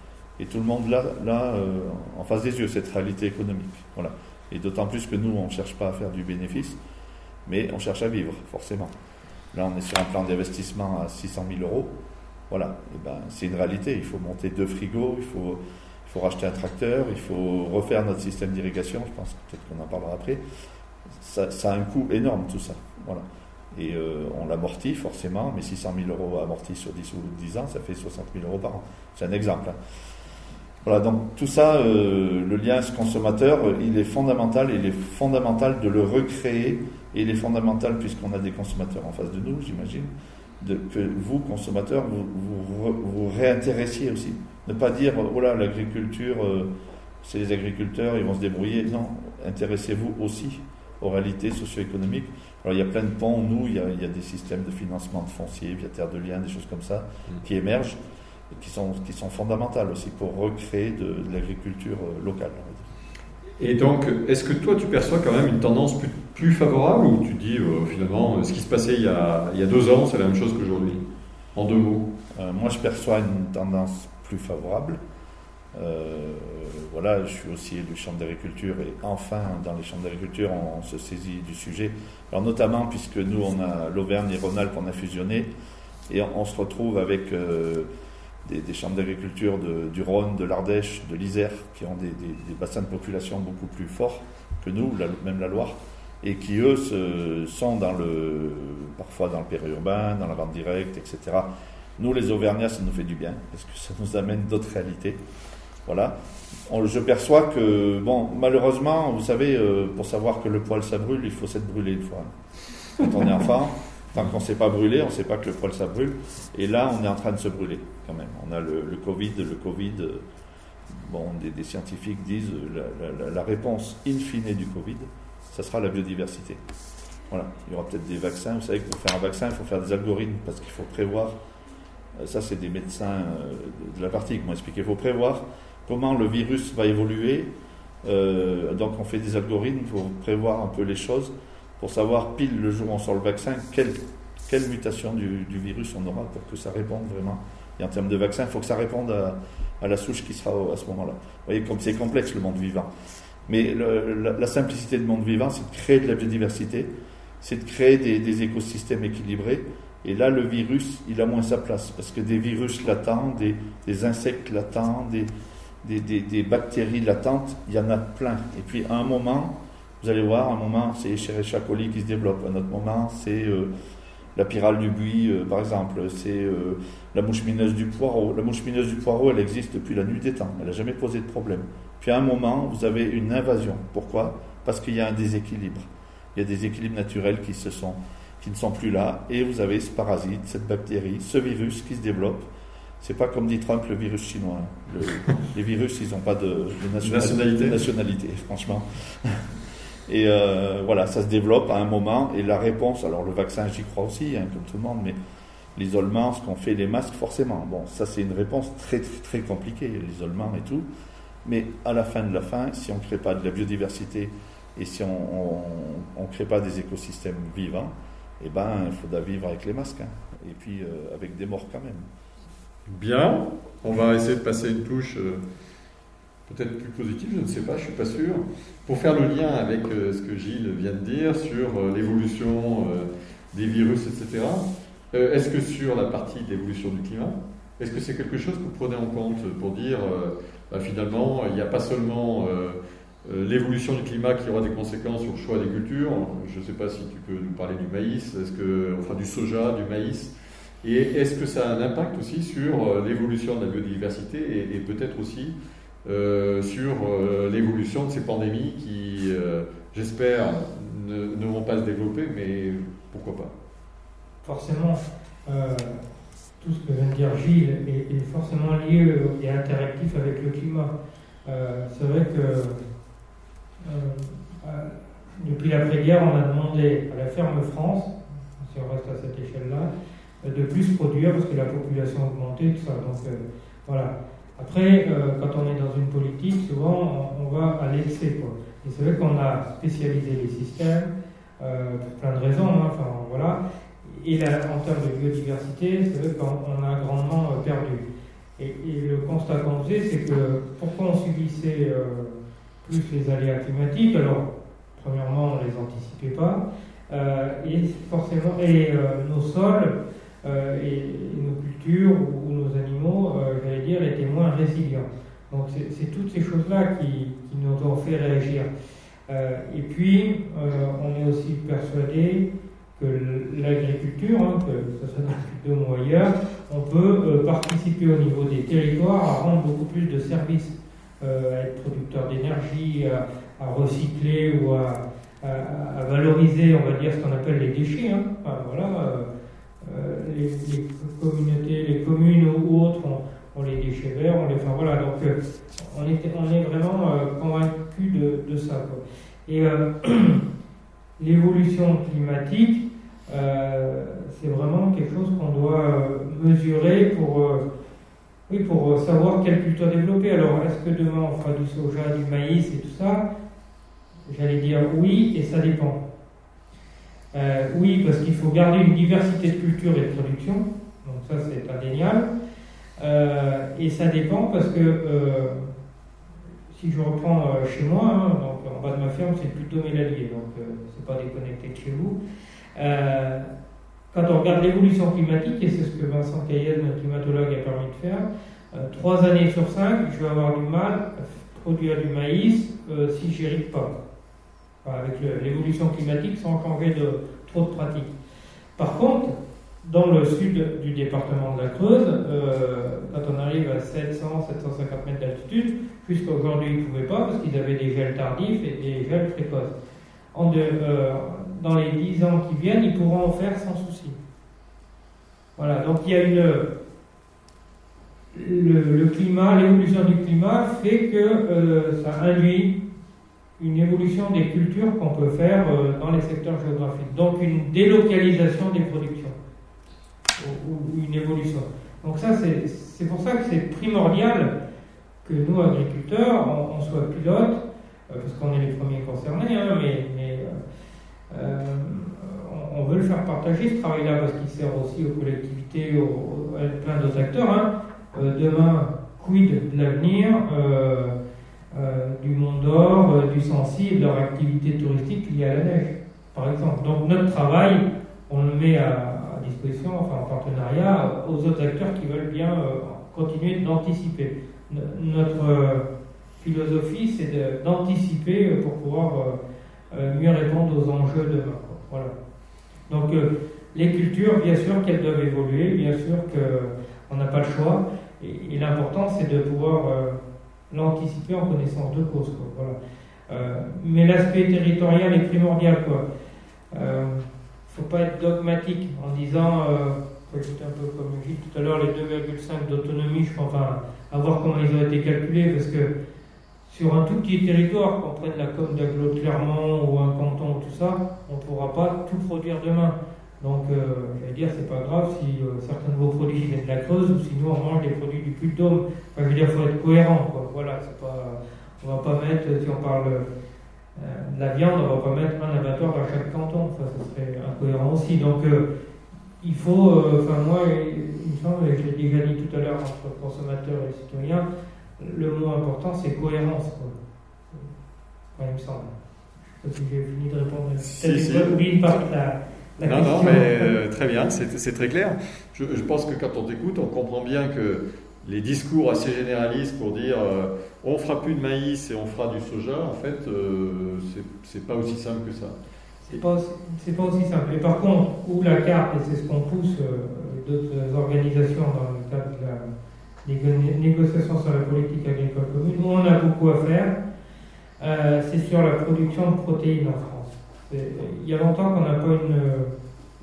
et tout le monde là, euh, en face des yeux, cette réalité économique. Voilà. Et d'autant plus que nous, on ne cherche pas à faire du bénéfice, mais on cherche à vivre, forcément. Là, on est sur un plan d'investissement à 600 000 euros. Voilà, et ben, c'est une réalité. Il faut monter deux frigos, il faut, il faut racheter un tracteur, il faut refaire notre système d'irrigation. Je pense peut-être qu'on en parlera après. Ça, a un coût énorme, tout ça. Et euh, on l'amortit forcément, mais 600 000 euros amortis sur 10 ou 10 ans, ça fait 60 000 euros par an. C'est un exemple. Hein. Voilà, donc tout ça, euh, le lien consommateur, il est fondamental, il est fondamental de le recréer, et il est fondamental, puisqu'on a des consommateurs en face de nous, j'imagine, que vous, consommateurs, vous vous, vous réintéressiez aussi. Ne pas dire, oh là, l'agriculture, euh, c'est les agriculteurs, ils vont se débrouiller. Non, intéressez-vous aussi aux réalités socio-économiques. Alors il y a plein de ponts, nous, il y, a, il y a des systèmes de financement de foncier via Terre de Liens, des choses comme ça, mmh. qui émergent qui sont, qui sont fondamentales aussi pour recréer de, de l'agriculture euh, locale. Et donc, est-ce que toi, tu perçois quand même une tendance plus, plus favorable ou tu dis euh, finalement ce qui se passait il y a, il y a deux ans, c'est la même chose qu'aujourd'hui? En deux mots euh, Moi, je perçois une tendance plus favorable. Euh, voilà, je suis aussi élu chambre d'agriculture et enfin, dans les chambres d'agriculture, on, on, se saisit du sujet. Alors, notamment puisque nous, on a l'Auvergne et Rhône-Alpes, on a fusionné et on, on se retrouve avec. Des, chambres d'agriculture du Rhône, de l'Ardèche, de l'Isère, qui ont des, bassins de population beaucoup plus forts que nous, même la Loire, et qui, eux, se, sont parfois dans le périurbain, dans la vente directe, etc. Nous, les Auvergnats, ça nous fait du bien, parce que ça nous amène d'autres réalités. Voilà. Je perçois que, bon, malheureusement, vous savez, euh, pour savoir que le poil ça brûle, il faut s'être brûlé une fois. Quand on est enfant, Tant qu'on ne s'est pas brûlé, on ne sait pas que le poil ça brûle. Et là, on est en train de se brûler quand même. On a le, Covid, le Covid. Bon, des, scientifiques disent la, la, la, réponse in fine du Covid, ça sera la biodiversité. Voilà. Il y aura peut-être des vaccins. Vous savez que pour faire un vaccin, il faut faire des algorithmes parce qu'il faut prévoir. Euh, ça, c'est des médecins euh, de la partie qui m'ont expliqué. Il faut prévoir comment le virus va évoluer. Euh, donc, on fait des algorithmes pour prévoir un peu les choses pour savoir pile le jour où on sort le vaccin, quelle, quelle mutation du, du, virus on aura pour que ça réponde vraiment. Et en termes de vaccin, il faut que ça réponde à, à la souche qui sera à ce moment-là. Vous voyez, comme c'est complexe le monde vivant. Mais la, simplicité du monde vivant, c'est de créer de la biodiversité, c'est de créer des, des, écosystèmes équilibrés. Et là, le virus, il a moins sa place, parce que des virus latents, des, des insectes latents, des, des, bactéries latentes, il y en a plein. Et puis, à un moment, vous allez voir, un moment, c'est Escherichia coli qui se développe. Un autre moment, c'est euh, la pyrale du buis, euh, par exemple. C'est euh, la mouche mineuse du poireau. La mouche mineuse du poireau, elle existe depuis la nuit des temps. Elle n'a jamais posé de problème. Puis à un moment, vous avez une invasion. Pourquoi? Parce qu'il y a un déséquilibre. Il y a des équilibres naturels qui, se sont, qui ne sont plus là. Et vous avez ce parasite, cette bactérie, ce virus qui se développe. C'est pas comme dit Trump, le virus chinois. Le, les virus, ils n'ont pas de, de nationalité. nationalité, franchement. Et euh, voilà, ça se développe à un moment. Et la réponse, alors le vaccin, j'y crois aussi, hein, comme tout le monde, mais l'isolement, ce qu'on fait, les masques, forcément. Bon, ça c'est une réponse très, très, très compliquée, l'isolement et tout. Mais à la fin de la fin, si on ne crée pas de la biodiversité et si on ne crée pas des écosystèmes vivants, eh ben, il faudra vivre avec les masques. Hein, et puis euh, avec des morts quand même. Bien, on va essayer de passer une touche. Euh peut-être plus positif, je ne sais pas, je ne suis pas sûr, pour faire le lien avec euh, ce que Gilles vient de dire sur euh, l'évolution euh, des virus, etc. Est-ce que sur la partie de l'évolution du climat, est-ce que c'est quelque chose que vous prenez en compte pour dire bah, finalement il n'y a pas seulement l'évolution du climat qui aura des conséquences sur le choix des cultures Je ne sais pas si tu peux nous parler du maïs, est-ce que, enfin du soja, du maïs. Et est-ce que ça a un impact aussi sur l'évolution de la biodiversité et, peut-être aussi sur euh, l'évolution de ces pandémies qui, euh, j'espère, ne, vont pas se développer, mais pourquoi pas Forcément, tout ce que vient de dire Gilles est, est forcément lié et interactif avec le climat. C'est vrai que depuis l'après-guerre, on a demandé à la ferme France, si on reste à cette échelle-là, de plus produire parce que la population a augmenté, tout ça. Donc, Voilà. Après, euh, quand on est dans une politique, souvent on, va à l'excès. Et c'est vrai qu'on a spécialisé les systèmes euh, pour plein de raisons. Hein, enfin, voilà. Et là, en termes de biodiversité, c'est vrai qu'on a grandement euh, perdu. Et, le constat qu'on faisait, c'est que pourquoi on subissait plus les aléas climatiques? Alors, premièrement, on ne les anticipait pas. et forcément, et nos sols et, nos cultures ou, nos animaux, dire, étaient moins résilients. Donc c'est toutes ces choses-là qui, nous ont fait réagir. et puis, on est aussi persuadé que l'agriculture, hein, que ce soit dans le ou ailleurs, on peut participer au niveau des territoires à rendre beaucoup plus de services, à être producteur d'énergie, à, recycler ou à, valoriser, on va dire, ce qu'on appelle les déchets. Hein. voilà, euh, les, communautés, les communes ou autres ont, les déchets verts, on les, enfin voilà, donc euh, on, est, on est vraiment euh, convaincu de, ça. Et [CLEARS THROAT] l'évolution climatique, c'est vraiment quelque chose qu'on doit mesurer pour, oui, pour savoir quelle culture développer. Alors, est-ce que demain on fera du soja, du maïs et tout ça? J'allais dire oui, et ça dépend. Euh, oui, parce qu'il faut garder une diversité de culture et de production, donc ça c'est indéniable. Euh, et ça dépend parce que euh, si je reprends chez moi, hein, en bas de ma ferme c'est plutôt mélalier, donc c'est pas déconnecté de chez vous. quand on regarde l'évolution climatique, et c'est ce que Vincent Caillez, notre climatologue, a permis de faire, trois années sur cinq, je vais avoir du mal à produire du maïs si j'irrigue pas avec l'évolution climatique sans changer de trop de pratiques. Par contre, dans le sud du département de la Creuse, euh, quand on arrive à 700-750 mètres d'altitude, puisqu'aujourd'hui ils ne pouvaient pas parce qu'ils avaient des gels tardifs et des gels précoces. Euh, dans les 10 ans qui viennent, ils pourront en faire sans souci. Voilà, donc il y a une. Le, climat, l'évolution du climat fait que euh, ça induit une évolution des cultures qu'on peut faire dans les secteurs géographiques. Donc une délocalisation des productions, une évolution. Donc ça, c'est pour ça que c'est primordial que nous, agriculteurs, on, soit pilotes, euh, parce qu'on est les premiers concernés, hein, mais, euh, on, veut le faire partager ce travail-là, parce qu'il sert aussi aux collectivités, aux, à plein d'autres acteurs. Hein. demain, quid de l'avenir euh, du Mont d'Or, euh, du de leur activité touristique liée à la neige, par exemple. Donc notre travail, on le met à, enfin en partenariat, aux autres acteurs qui veulent bien euh, continuer d'anticiper. notre philosophie, c'est d'anticiper pour pouvoir mieux répondre aux enjeux de demain. Voilà. Donc les cultures, bien sûr qu'elles doivent évoluer, bien sûr qu'on n'a pas le choix, et l'important c'est de pouvoir l'anticiper en connaissance de cause. voilà. Euh, mais l'aspect territorial est primordial. Il ne faut pas être dogmatique en disant, euh, un peu comme je dis tout à l'heure, les 2,5 d'autonomie, je pense, enfin, à voir comment ils ont été calculés, parce que sur un tout petit territoire, qu'on prenne la côte d'Aglo Clermont ou un canton, tout ça, on ne pourra pas tout produire demain. Donc, euh, je vais dire, c'est pas grave si euh, certains de vos produits viennent de la Creuse ou si nous on mange des produits du Puy-de-Dôme. Enfin, je veux dire, il faut être cohérent. Quoi. Voilà, c'est pas, on va pas mettre, si on parle la viande, on va pas mettre un abattoir dans chaque canton. Ça serait incohérent aussi. Donc, il faut, enfin, moi, il me semble, et je l'ai déjà dit tout à l'heure entre consommateurs et citoyens, le mot important c'est cohérence. Quoi. il me semble. Je si j'ai fini de répondre. Peut-être oublié une partie non, non, mais euh, [LAUGHS] très bien, c'est très clair. Je, pense que quand on t'écoute, on comprend bien que les discours assez généralistes pour dire euh, on fera plus de maïs et on fera du soja, en fait, euh, c'est pas aussi simple que ça. C'est pas, pas aussi simple. Et par contre, où la carte, et c'est ce qu'on pousse d'autres organisations dans le cadre des négociations sur la politique agricole commune, où on a beaucoup à faire, c'est sur la production de protéines en France. Il y a longtemps qu'on n'a pas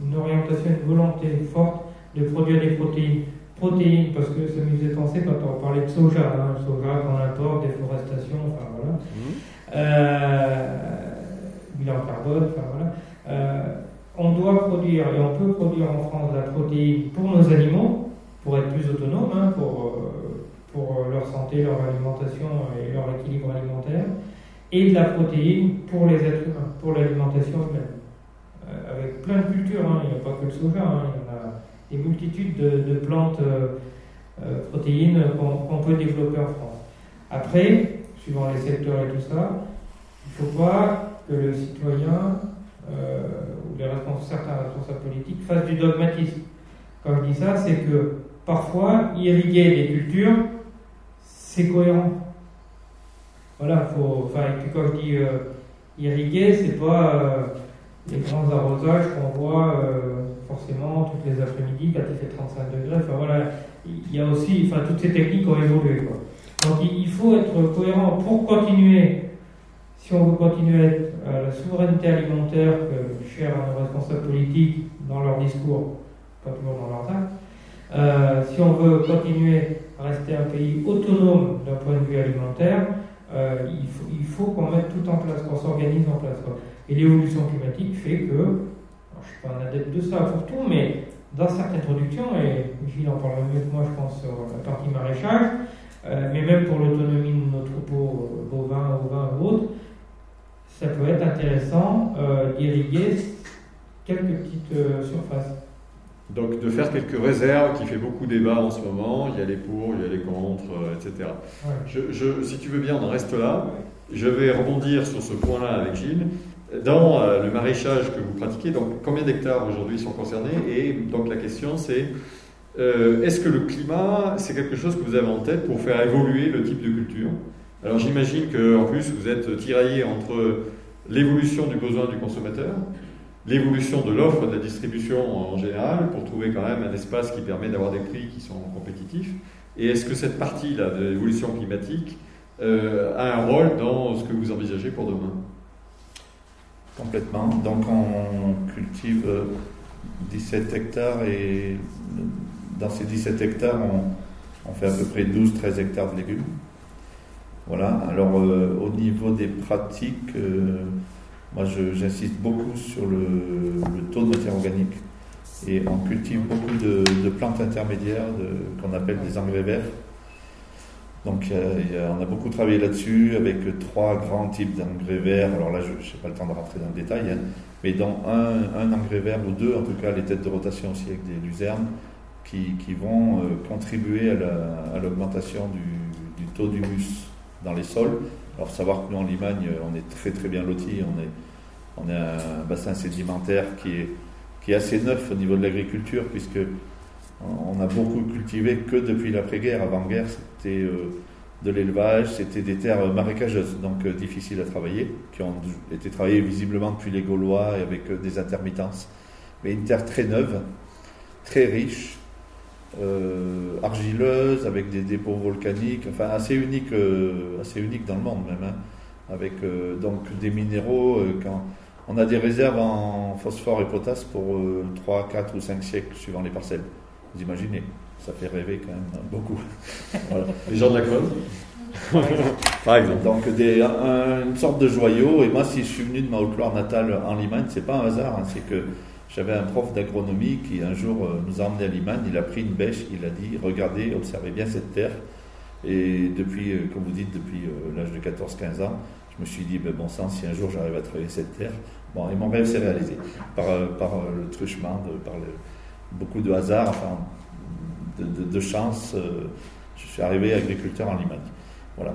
une, orientation, une volonté forte de produire des protéines. Protéines, parce que ça me faisait penser quand on parlait de soja, hein, le soja qu'on apporte, déforestation, enfin voilà. Mmh. Euh, bilan carbone, enfin voilà. Euh, on doit produire, et on peut produire en France de la protéine pour nos animaux, pour être plus autonome, hein, pour, euh, pour leur santé, leur alimentation et leur équilibre alimentaire, et de la protéine pour les êtres humains, pour l'alimentation humaine. avec plein de cultures, hein. il n'y a pas que le soja, il y en a des multitudes de, plantes protéines qu'on peut développer en France. Après, suivant les secteurs et tout ça, il ne faut pas que le citoyen euh, ou les responsables, certains responsables politiques fassent du dogmatisme. Quand je dis ça, c'est que parfois, irriguer des cultures, c'est cohérent. Voilà, faut, enfin, quand je dis euh, irriguer, c'est pas euh, les grands arrosages qu'on voit forcément toutes les après-midi quand il fait 35 degrés. Enfin voilà, il y a aussi, enfin, toutes ces techniques ont évolué. Quoi. Donc il faut être cohérent pour continuer si on veut continuer à la souveraineté alimentaire que chère à nos responsables politiques dans leur discours, pas toujours dans leurs actes, euh, si on veut continuer à rester un pays autonome d'un point de vue alimentaire, euh, il faut, qu'on mette tout en place, qu'on s'organise en place. Et l'évolution climatique fait que, un adepte de ça pour tout, mais dans certaines productions, et Gilles en parlera mieux que moi, je pense, sur la partie maraîchage, euh, mais même pour l'autonomie de nos troupeaux bovins, ovins ou autres, ça peut être intéressant euh, d'irriguer quelques petites euh, surfaces. Donc de faire quelques réserves qui fait beaucoup débat en ce moment, il y a les pour, il y a les contre, euh, etc. Je, si tu veux bien, on reste là. Je vais rebondir sur ce point-là avec Gilles. Dans le maraîchage que vous pratiquez, combien d'hectares aujourd'hui sont concernés? Et donc la question c'est est-ce que le climat, c'est quelque chose que vous avez en tête pour faire évoluer le type de culture? Alors j'imagine qu'en plus, vous êtes tiraillé entre l'évolution du besoin du consommateur, l'évolution de l'offre de la distribution en général, pour trouver quand même un espace qui permet d'avoir des prix qui sont compétitifs. Et est-ce que cette partie-là de l'évolution climatique euh, a un rôle dans ce que vous envisagez pour demain? Complètement. Donc on cultive 17 hectares et dans ces 17 hectares, on, on fait à peu près 12-13 hectares de légumes. Voilà, alors euh, au niveau des pratiques, euh, moi j'insiste beaucoup sur le, taux de matière organique et on cultive beaucoup de, plantes intermédiaires qu'on appelle des engrais verts. Donc on a beaucoup travaillé là-dessus avec trois grands types d'engrais verts. Alors là, je n'ai pas le temps de rentrer dans le détail, hein, mais dans un, engrais vert ou deux, en tout cas les têtes de rotation aussi avec des luzernes qui, vont euh, contribuer à l'augmentation du, du taux d'humus dans les sols. Alors, savoir que nous, en Limagne, on est très très bien lotis. On est, a un bassin sédimentaire qui est assez neuf au niveau de l'agriculture, puisque on a beaucoup cultivé que depuis l'après-guerre. Avant-guerre, c'était euh, de l'élevage, c'était des terres marécageuses, donc euh, difficiles à travailler, qui ont été travaillées visiblement depuis les Gaulois et avec euh, des intermittences. Mais une terre très neuve, très riche, euh, argileuse, avec des dépôts volcaniques, enfin assez unique, euh, assez unique dans le monde même, hein. avec euh, donc des minéraux. on a des réserves en phosphore et potasse pour 3, 4 ou 5 siècles suivant les parcelles. Vous imaginez, ça fait rêver quand même beaucoup. [LAUGHS] Les gens de la Creuse Par exemple. Donc des, une sorte de joyau. Et moi, si je suis venu de ma Haute-Loire natale en Limagne, c'est pas un hasard, hein. c'est que j'avais un prof d'agronomie qui un jour euh, nous a emmenés à Liman, il a pris une bêche, il a dit regardez, observez bien cette terre. Et depuis, euh, comme vous dites, depuis euh, l'âge de 14-15 ans, je me suis dit, ben, bon sang, si un jour j'arrive à travailler cette terre, bon, et mon rêve s'est réalisé par, par le truchement, par beaucoup de hasard, de, chance. je suis arrivé agriculteur en Limagne. Voilà.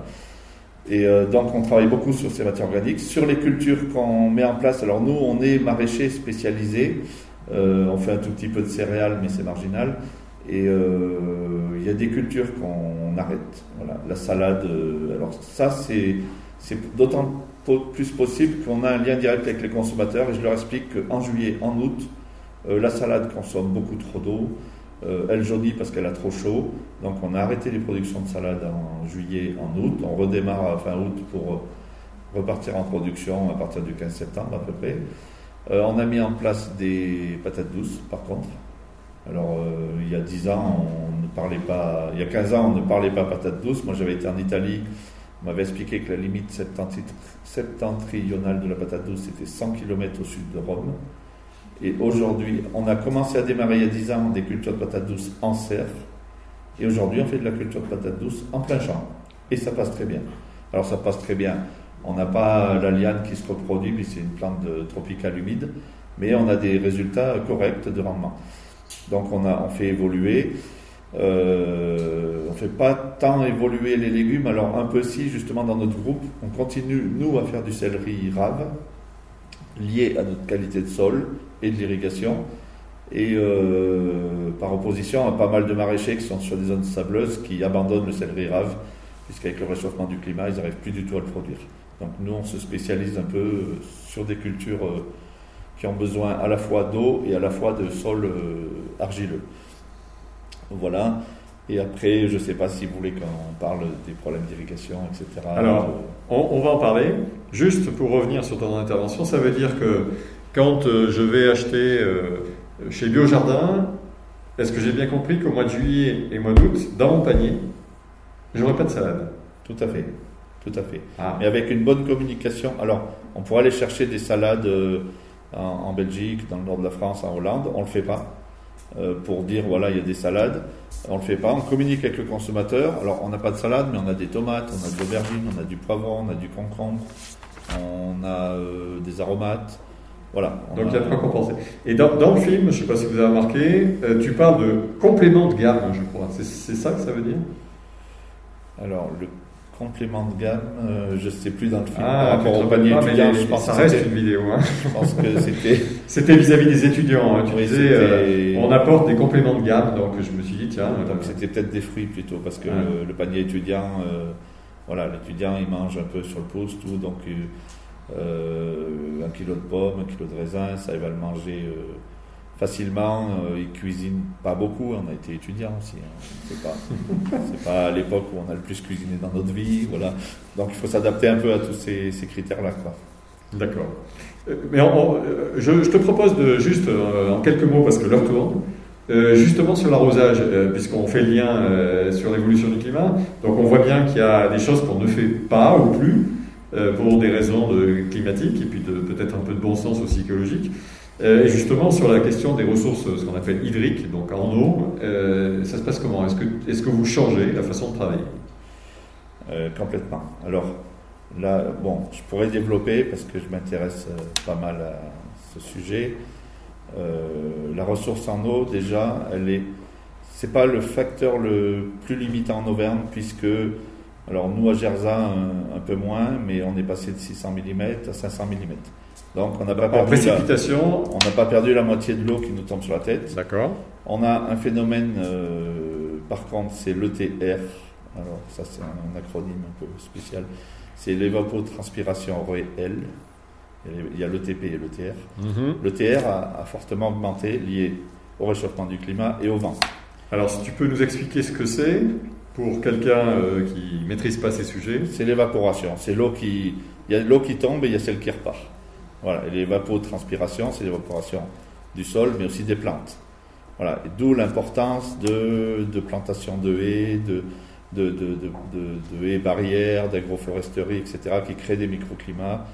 Et euh, donc on travaille beaucoup sur ces matières organiques. Sur les cultures qu'on met en place, alors nous on est maraîchers spécialisés, euh, on fait un tout petit peu de céréales mais c'est marginal. Et euh, il y a des cultures qu'on arrête. Voilà, la salade, alors ça c'est d'autant plus possible qu'on a un lien direct avec les consommateurs et je leur explique qu'en juillet, en août, la salade consomme beaucoup trop d'eau. Euh, elle jaunit parce qu'elle a trop chaud. Donc on a arrêté les productions de salade en juillet, en août. On redémarre à fin août pour euh, repartir en production à partir du 15 septembre à peu près. Euh, on a mis en place des patates douces par contre. Alors il y a 10 ans, on ne parlait pas, il y a 15 ans, on ne parlait pas patates douces. Moi j'avais été en Italie, on m'avait expliqué que la limite septentrionale de la patate douce c'était 100 km au sud de Rome. Et aujourd'hui, on a commencé à démarrer il y a 10 ans des cultures de patates douces en serre. Et aujourd'hui, on fait de la culture de patates douces en plein champ. Et ça passe très bien. Alors ça passe très bien. On n'a pas la liane qui se reproduit, mais c'est une plante tropicale humide. Mais on a des résultats corrects de rendement. Donc on, a, on fait évoluer. Euh, on ne fait pas tant évoluer les légumes, alors un peu si justement dans notre groupe, on continue nous à faire du céleri rave, lié à notre qualité de sol et de l'irrigation, et euh, par opposition à pas mal de maraîchers qui sont sur des zones sableuses qui abandonnent le céleri rave, puisqu'avec le réchauffement du climat, ils n'arrivent plus du tout à le produire. Donc nous, on se spécialise un peu sur des cultures euh, qui ont besoin à la fois d'eau et à la fois de sol argileux. Voilà. Et après, je ne sais pas si vous voulez qu'on parle des problèmes d'irrigation, etc. Alors, on, va en parler. Juste pour revenir sur ton intervention, ça veut dire que quand euh, je vais acheter euh, chez Biojardin, est-ce que j'ai bien compris qu'au mois de juillet et mois d'août, dans mon panier, j'aurai pas de salade? Tout à fait. Tout à fait. Ah. Mais avec une bonne communication. Alors, on pourrait aller chercher des salades euh, en, en, Belgique, dans le nord de la France, en Hollande. On ne le fait pas. Euh, pour dire voilà, il y a des salades. On ne le fait pas, on communique avec le consommateur. Alors, on n'a pas de salade, mais on a des tomates, on a de l'aubergine, on a du poivron, on a du concombre, on a euh, des aromates. Voilà. Donc, il y a de quoi compenser. Et dans, dans, le film, je ne sais pas si vous avez remarqué, euh, tu parles de complément de gamme, je crois. C'est ça que ça veut dire? Alors, le complément de gamme, euh, je ne sais plus dans le film. Ah, par rapport au panier étudiant, je pense ça reste une vidéo. Hein. [LAUGHS] Je pense que c'était. [LAUGHS] c'était vis-à-vis des étudiants. Hein. Tu disais, euh, on apporte des compléments de gamme, donc je me suis dit, tiens. Donc c'était peut-être des fruits plutôt, parce que le, panier étudiant, voilà, l'étudiant il mange un peu sur le pouce, tout, donc un kilo de pommes, un kilo de raisin, ça il va le manger facilement. Euh, ils cuisinent pas beaucoup. On a été étudiants aussi. Hein. C'est pas, [LAUGHS] c'est pas à l'époque où on a le plus cuisiné dans notre vie. Voilà. Donc il faut s'adapter un peu à tous ces, critères-là. D'accord. Euh, mais euh, je, te propose de juste en quelques mots parce que l'heure tourne. justement sur l'arrosage, puisqu'on fait le lien sur l'évolution du climat, donc on voit bien qu'il y a des choses qu'on ne fait pas ou plus pour des raisons climatiques et puis peut-être un peu de bon sens aussi écologique. Euh, et justement, sur la question des ressources, ce qu'on appelle hydriques, donc en eau, euh, ça se passe comment? Est-ce que, est que vous changez la façon de travailler? Euh, Complètement. Alors, là, bon, je pourrais développer parce que je m'intéresse pas mal à ce sujet. la ressource en eau, déjà, elle est. C'est pas le facteur le plus limitant en Auvergne, puisque. Alors, nous, à Gerza, un, un peu moins, mais on est passé de 600 mm à 500 mm. Donc on n'a pas perdu précipitation. La, on n'a pas perdu la moitié de l'eau qui nous tombe sur la tête. D'accord. On a un phénomène, euh, par contre, c'est l'ETR. Alors ça c'est un, acronyme un peu spécial. C'est l'évapotranspiration réelle. Il y a l'ETP et l'ETR. Mm L'ETR a, fortement augmenté, lié au réchauffement du climat et au vent. Alors si tu peux nous expliquer ce que c'est pour quelqu'un euh, qui maîtrise pas ces sujets. C'est l'évaporation. C'est l'eau qui, il y a l'eau qui tombe et il y a celle qui repart. Voilà, et l'évapotranspiration, c'est l'évaporation du sol, mais aussi des plantes. Voilà, d'où l'importance de, de, plantation de haies, de, haies barrières, d'agroforesterie, etc., qui créent des microclimats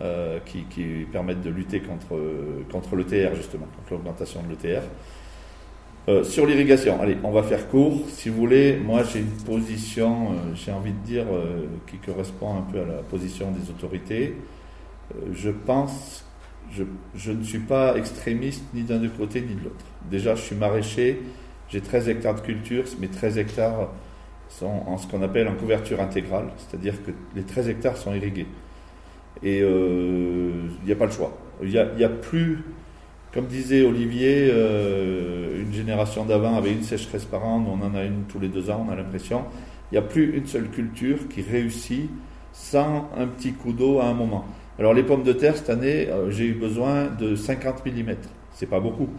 euh, qui, qui, permettent de lutter contre, contre l'ETR, justement, contre l'augmentation de l'ETR. Euh, sur l'irrigation, allez, on va faire court. Si vous voulez, moi j'ai une position, euh, j'ai envie de dire, euh, qui correspond un peu à la position des autorités. Je pense, je, ne suis pas extrémiste ni d'un côté ni de l'autre. Déjà, je suis maraîcher, j'ai 13 hectares de culture, mais 13 hectares sont en ce qu'on appelle en couverture intégrale, c'est-à-dire que les 13 hectares sont irrigués. Et il n'y a pas le choix. Il n'y a, a, plus, comme disait Olivier, euh, une génération d'avant avait une sécheresse par an, on en a une tous les deux ans, on a l'impression. Il n'y a plus une seule culture qui réussit sans un petit coup d'eau à un moment. Alors les pommes de terre, cette année, euh, j'ai eu besoin de 50 mm. C'est pas beaucoup.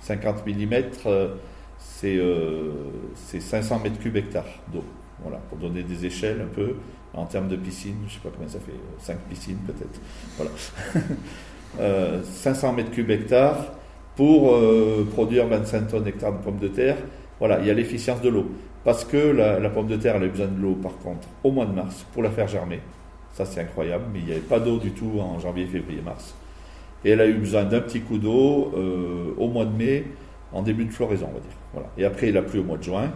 50 mm, euh, c'est 500 euh, mètres cubes hectares d'eau. Voilà, pour donner des échelles un peu. En termes de piscine, je sais pas combien ça fait, 5 piscines peut-être. Voilà. [LAUGHS] 500 mètres cubes hectares pour produire 25 tonnes hectares de pommes de terre. Voilà, il y a l'efficience de l'eau. Parce que la, pomme de terre, elle a besoin de l'eau, par contre, au mois de mars, pour la faire germer. Ça, c'est incroyable, mais il n'y avait pas d'eau du tout en janvier, février, mars. Et elle a eu besoin d'un petit coup d'eau euh, au mois de mai, en début de floraison, on va dire. Voilà. Et après, il a plu au mois de juin.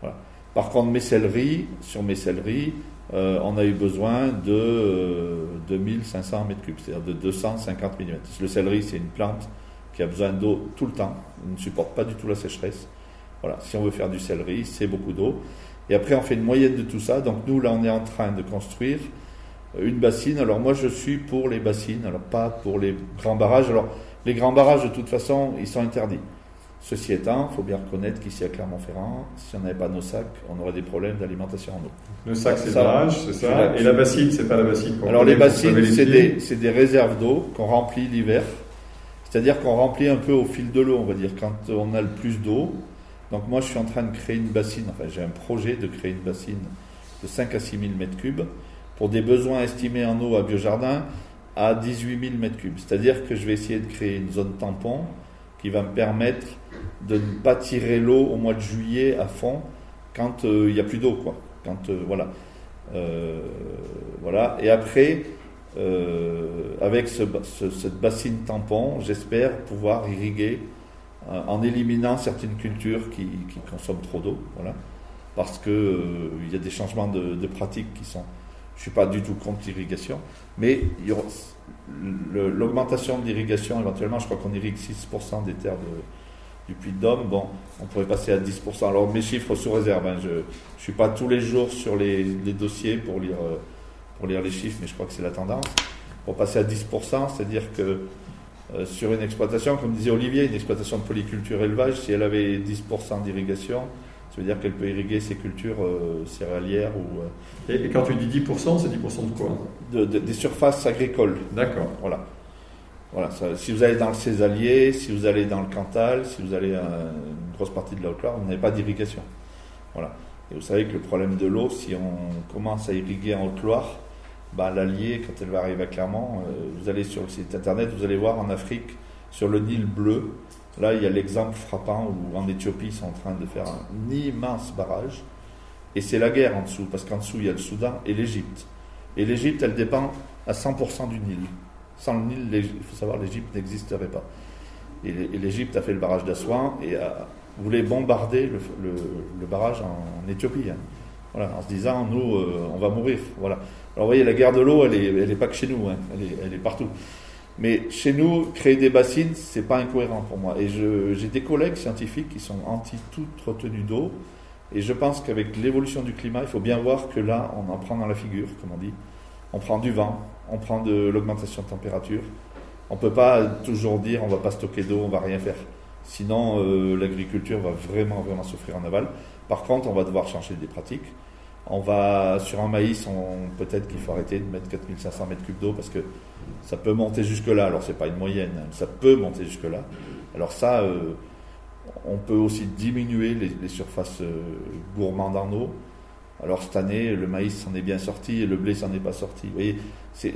Voilà. Par contre, mes céleries, sur mes céleries, euh, on a eu besoin de euh, 2500 mètres cubes, c'est-à-dire de 250 mm. Le céleri, c'est une plante qui a besoin d'eau tout le temps, il ne supporte pas du tout la sécheresse. Voilà, si on veut faire du céleri, c'est beaucoup d'eau. Et après, on fait une moyenne de tout ça. Donc nous, là, on est en train de construire une bassine. Alors moi, je suis pour les bassines, alors pas pour les grands barrages. Alors les grands barrages, de toute façon, ils sont interdits. Ceci étant, il faut bien reconnaître qu'ici à Clermont-Ferrand, si on n'avait pas nos sacs, on aurait des problèmes d'alimentation en eau. Le sac, c'est le barrage, c'est ça. Et la bassine, c'est pas la bassine. Alors les bassines, c'est des, des, réserves d'eau qu'on remplit l'hiver. C'est-à-dire qu'on remplit un peu au fil de l'eau, on va dire, quand on a le plus d'eau. Donc moi, je suis en train de créer une bassine, enfin j'ai un projet de créer une bassine de 5 à 6 000 m3 pour des besoins estimés en eau à Biojardin à 18 000 m3. C'est-à-dire que je vais essayer de créer une zone tampon qui va me permettre de ne pas tirer l'eau au mois de juillet à fond quand euh, il n'y a plus d'eau, quoi. Quand, euh, voilà. Euh, voilà. Et après, avec ce, cette bassine tampon, j'espère pouvoir irriguer en éliminant certaines cultures qui, qui consomment trop d'eau, voilà. Parce que il y a des changements de, de pratiques qui sont. Je suis pas du tout contre l'irrigation, mais l'augmentation de l'irrigation, éventuellement, je crois qu'on irrigue 6% des terres du Puy de Dôme. Bon, on pourrait passer à 10%. Alors, mes chiffres sous réserve, hein, je ne suis pas tous les jours sur les, dossiers pour lire, pour lire les chiffres, mais je crois que c'est la tendance. Pour passer à 10%, c'est-à-dire que euh, sur une exploitation, comme disait Olivier, une exploitation de polyculture élevage, si elle avait 10% d'irrigation, ça veut dire qu'elle peut irriguer ses cultures euh, céréalières ou. Euh, et, quand tu dis 10%, c'est 10% de quoi de, Des surfaces agricoles. D'accord. Voilà. Voilà, si vous allez dans le Césalier, si vous allez dans le Cantal, si vous allez à une grosse partie de la Haute-Loire, vous n'avez pas d'irrigation. Voilà. Et vous savez que le problème de l'eau, si on commence à irriguer en Haute-Loire, bah, l'Allier, quand elle va arriver à Clermont, euh, vous allez sur le site internet, vous allez voir en Afrique, sur le Nil bleu, Là, il y a l'exemple frappant où en Éthiopie, ils sont en train de faire un immense barrage. Et c'est la guerre en dessous, parce qu'en dessous, il y a le Soudan et l'Égypte. Et l'Égypte, elle dépend à 100% du Nil. Sans le Nil, il faut savoir, l'Égypte n'existerait pas. Et l'Égypte a fait le barrage d'Assouan et a, voulait bombarder le, barrage en, Éthiopie. Hein. Voilà, en se disant, nous, euh, on va mourir. Voilà. Alors, vous voyez, la guerre de l'eau, elle n'est elle est pas que chez nous, hein. elle, est, elle est partout. Mais chez nous, créer des bassines, c'est pas incohérent pour moi. Et j'ai des collègues scientifiques qui sont anti toute retenue d'eau. Et je pense qu'avec l'évolution du climat, il faut bien voir que là, on en prend dans la figure, comme on dit. On prend du vent, on prend de l'augmentation de température. On peut pas toujours dire on va pas stocker d'eau, on va rien faire. Sinon, euh, l'agriculture va vraiment, vraiment souffrir en aval. Par contre, on va devoir changer des pratiques. On va, sur un maïs, peut-être qu'il faut arrêter de mettre 4500 mètres cubes d'eau parce que ça peut monter jusque-là. Alors, c'est pas une moyenne, hein, ça peut monter jusque-là. Alors, ça, euh, on peut aussi diminuer les, surfaces euh, gourmandes en eau. Alors, cette année, le maïs s'en est bien sorti et le blé s'en est pas sorti. Vous voyez,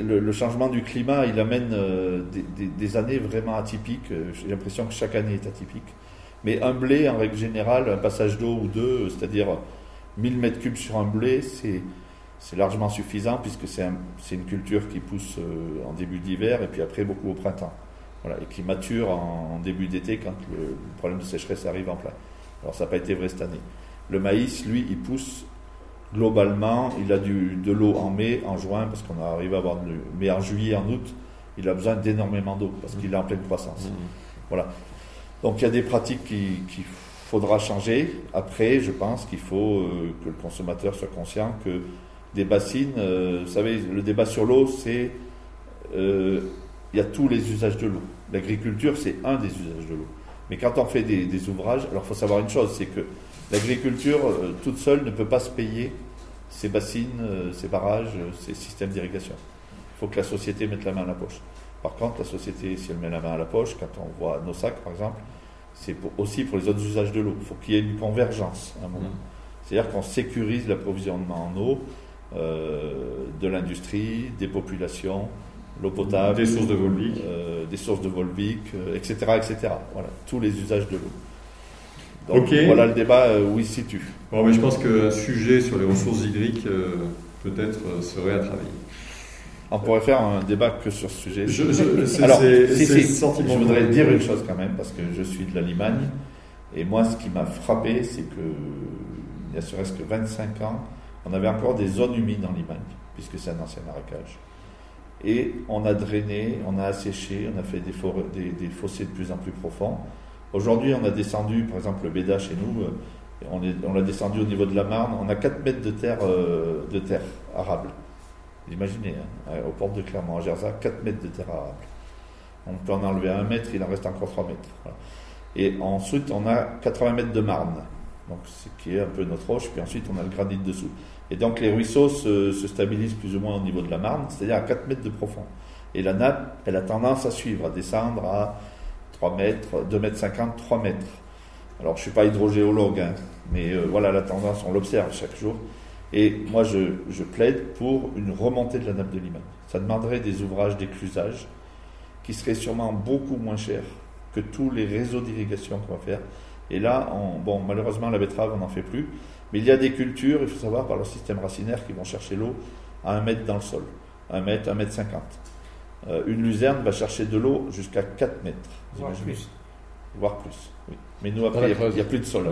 le, changement du climat, il amène euh, des, années vraiment atypiques. J'ai l'impression que chaque année est atypique. Mais un blé, en règle générale, un passage d'eau ou deux, c'est-à-dire 1000 mètres cubes sur un blé, c'est c'est largement suffisant puisque c'est une culture qui pousse euh, en début d'hiver et puis après beaucoup au printemps. Voilà, et qui mature en, début d'été quand le, problème de sécheresse arrive en plein. Alors ça n'a pas été vrai cette année. Le maïs, lui, il pousse globalement, il a du, de l'eau en mai, en juin, parce qu'on arrive à avoir de Mais en juillet, en août, il a besoin d'énormément d'eau parce qu'il est en pleine croissance. Mmh. Voilà. Donc il y a des pratiques qui, qui faudra changer. Après, je pense qu'il faut euh, que le consommateur soit conscient que des bassines. Euh, vous savez, le débat sur l'eau, c'est. Euh, il y a tous les usages de l'eau. L'agriculture, c'est un des usages de l'eau. Mais quand on fait des, ouvrages, alors il faut savoir une chose, c'est que l'agriculture toute seule ne peut pas se payer ses bassines, ses barrages, ses systèmes d'irrigation. Il faut que la société mette la main à la poche. Par contre, la société, si elle met la main à la poche, quand on voit nos sacs, par exemple, c'est aussi pour les autres usages de l'eau. Il faut qu'il y ait une convergence à un moment. Mmh. C'est-à-dire qu'on sécurise l'approvisionnement en eau, euh, de l'industrie, des populations, l'eau potable, des sources de Volvic, euh, des sources de Volvic, etc., euh, etc. Voilà, tous les usages de l'eau. Donc voilà le débat où il se situe. Bon, mais je pense qu'un sujet sur les ressources hydriques peut-être serait à travailler. On pourrait faire un débat que sur ce sujet. Je, je, Alors, je voudrais dire une chose quand même, parce que je suis de la Limagne, et moi, ce qui m'a frappé, c'est que il y a serait-ce que 25 ans, on avait encore des zones humides en Limagne, puisque c'est un ancien marécage. Et on a drainé, on a asséché, on a fait des, des, fossés de plus en plus profonds. Aujourd'hui, on a descendu, par exemple, le Béda chez nous, euh, on l'a descendu au niveau de la Marne, on a 4 mètres de terre, euh, de terre arable. Imaginez, hein, au port de Clermont, à Gerza, 4 mètres de terre arable. On peut en enlever un mètre, il en reste encore 3 mètres. Et ensuite, on a 80 mètres de marne, donc ce qui est un peu notre roche, puis ensuite on a le granit dessous. Et donc les ruisseaux se, stabilisent plus ou moins au niveau de la marne, c'est-à-dire à 4 mètres de profond. Et la nappe, elle a tendance à suivre, à descendre à 3 mètres, 2 mètres 50, 3 mètres. Alors je ne suis pas hydrogéologue, hein, mais euh, voilà la tendance, on l'observe chaque jour. Et moi je, je, plaide pour une remontée de la nappe de Limagne. Ça demanderait des ouvrages d'éclusage qui seraient sûrement beaucoup moins chers que tous les réseaux d'irrigation qu'on va faire. Et là, bon, malheureusement, la betterave, on n'en fait plus. Mais il y a des cultures, il faut savoir, par leur système racinaire, qui vont chercher l'eau à un mètre dans le sol. Un mètre, un mètre cinquante. Euh, une luzerne va chercher de l'eau jusqu'à 4 mètres. Voire plus. Voire plus, oui. Mais nous, après, il n'y a, plus de sol.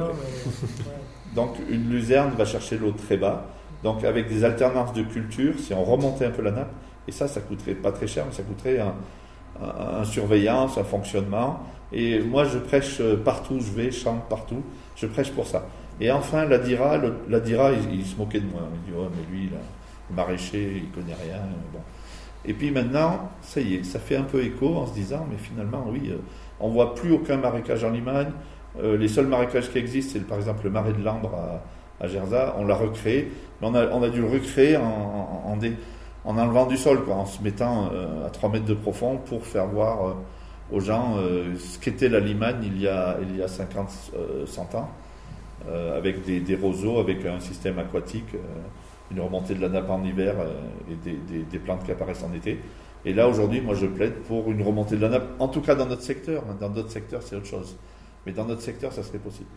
Donc, une luzerne va chercher l'eau très bas. Donc, avec des alternances de cultures, si on remontait un peu la nappe, et ça, ça coûterait pas très cher, mais ça coûterait un, surveillance, un fonctionnement. Et moi, je prêche partout où je vais, je chante partout, je prêche pour ça. Et enfin, la Dira, la Dira il, se moquait de moi. Il dit, oh, mais lui, là, le maraîcher, il connaît rien. Et puis maintenant, ça y est, ça fait un peu écho en se disant, mais finalement, oui, euh, on voit plus aucun marécage en Limagne. Euh, les seuls marécages qui existent, c'est par exemple le marais de Lambre à, à Gerza. On l'a recréé, mais on a, dû le recréer en, enlevant du sol, en se mettant euh, à 3 mètres de profond pour faire voir euh, aux gens ce qu'était la Limagne il y a, il y a 50, 100 ans, avec des, roseaux, avec un système aquatique, une remontée de la nappe en hiver et des, des, plantes qui apparaissent en été. Et là, aujourd'hui, moi, je plaide pour une remontée de la nappe, en tout cas dans notre secteur. Dans d'autres secteurs, c'est autre chose. Mais dans notre secteur, ça serait possible.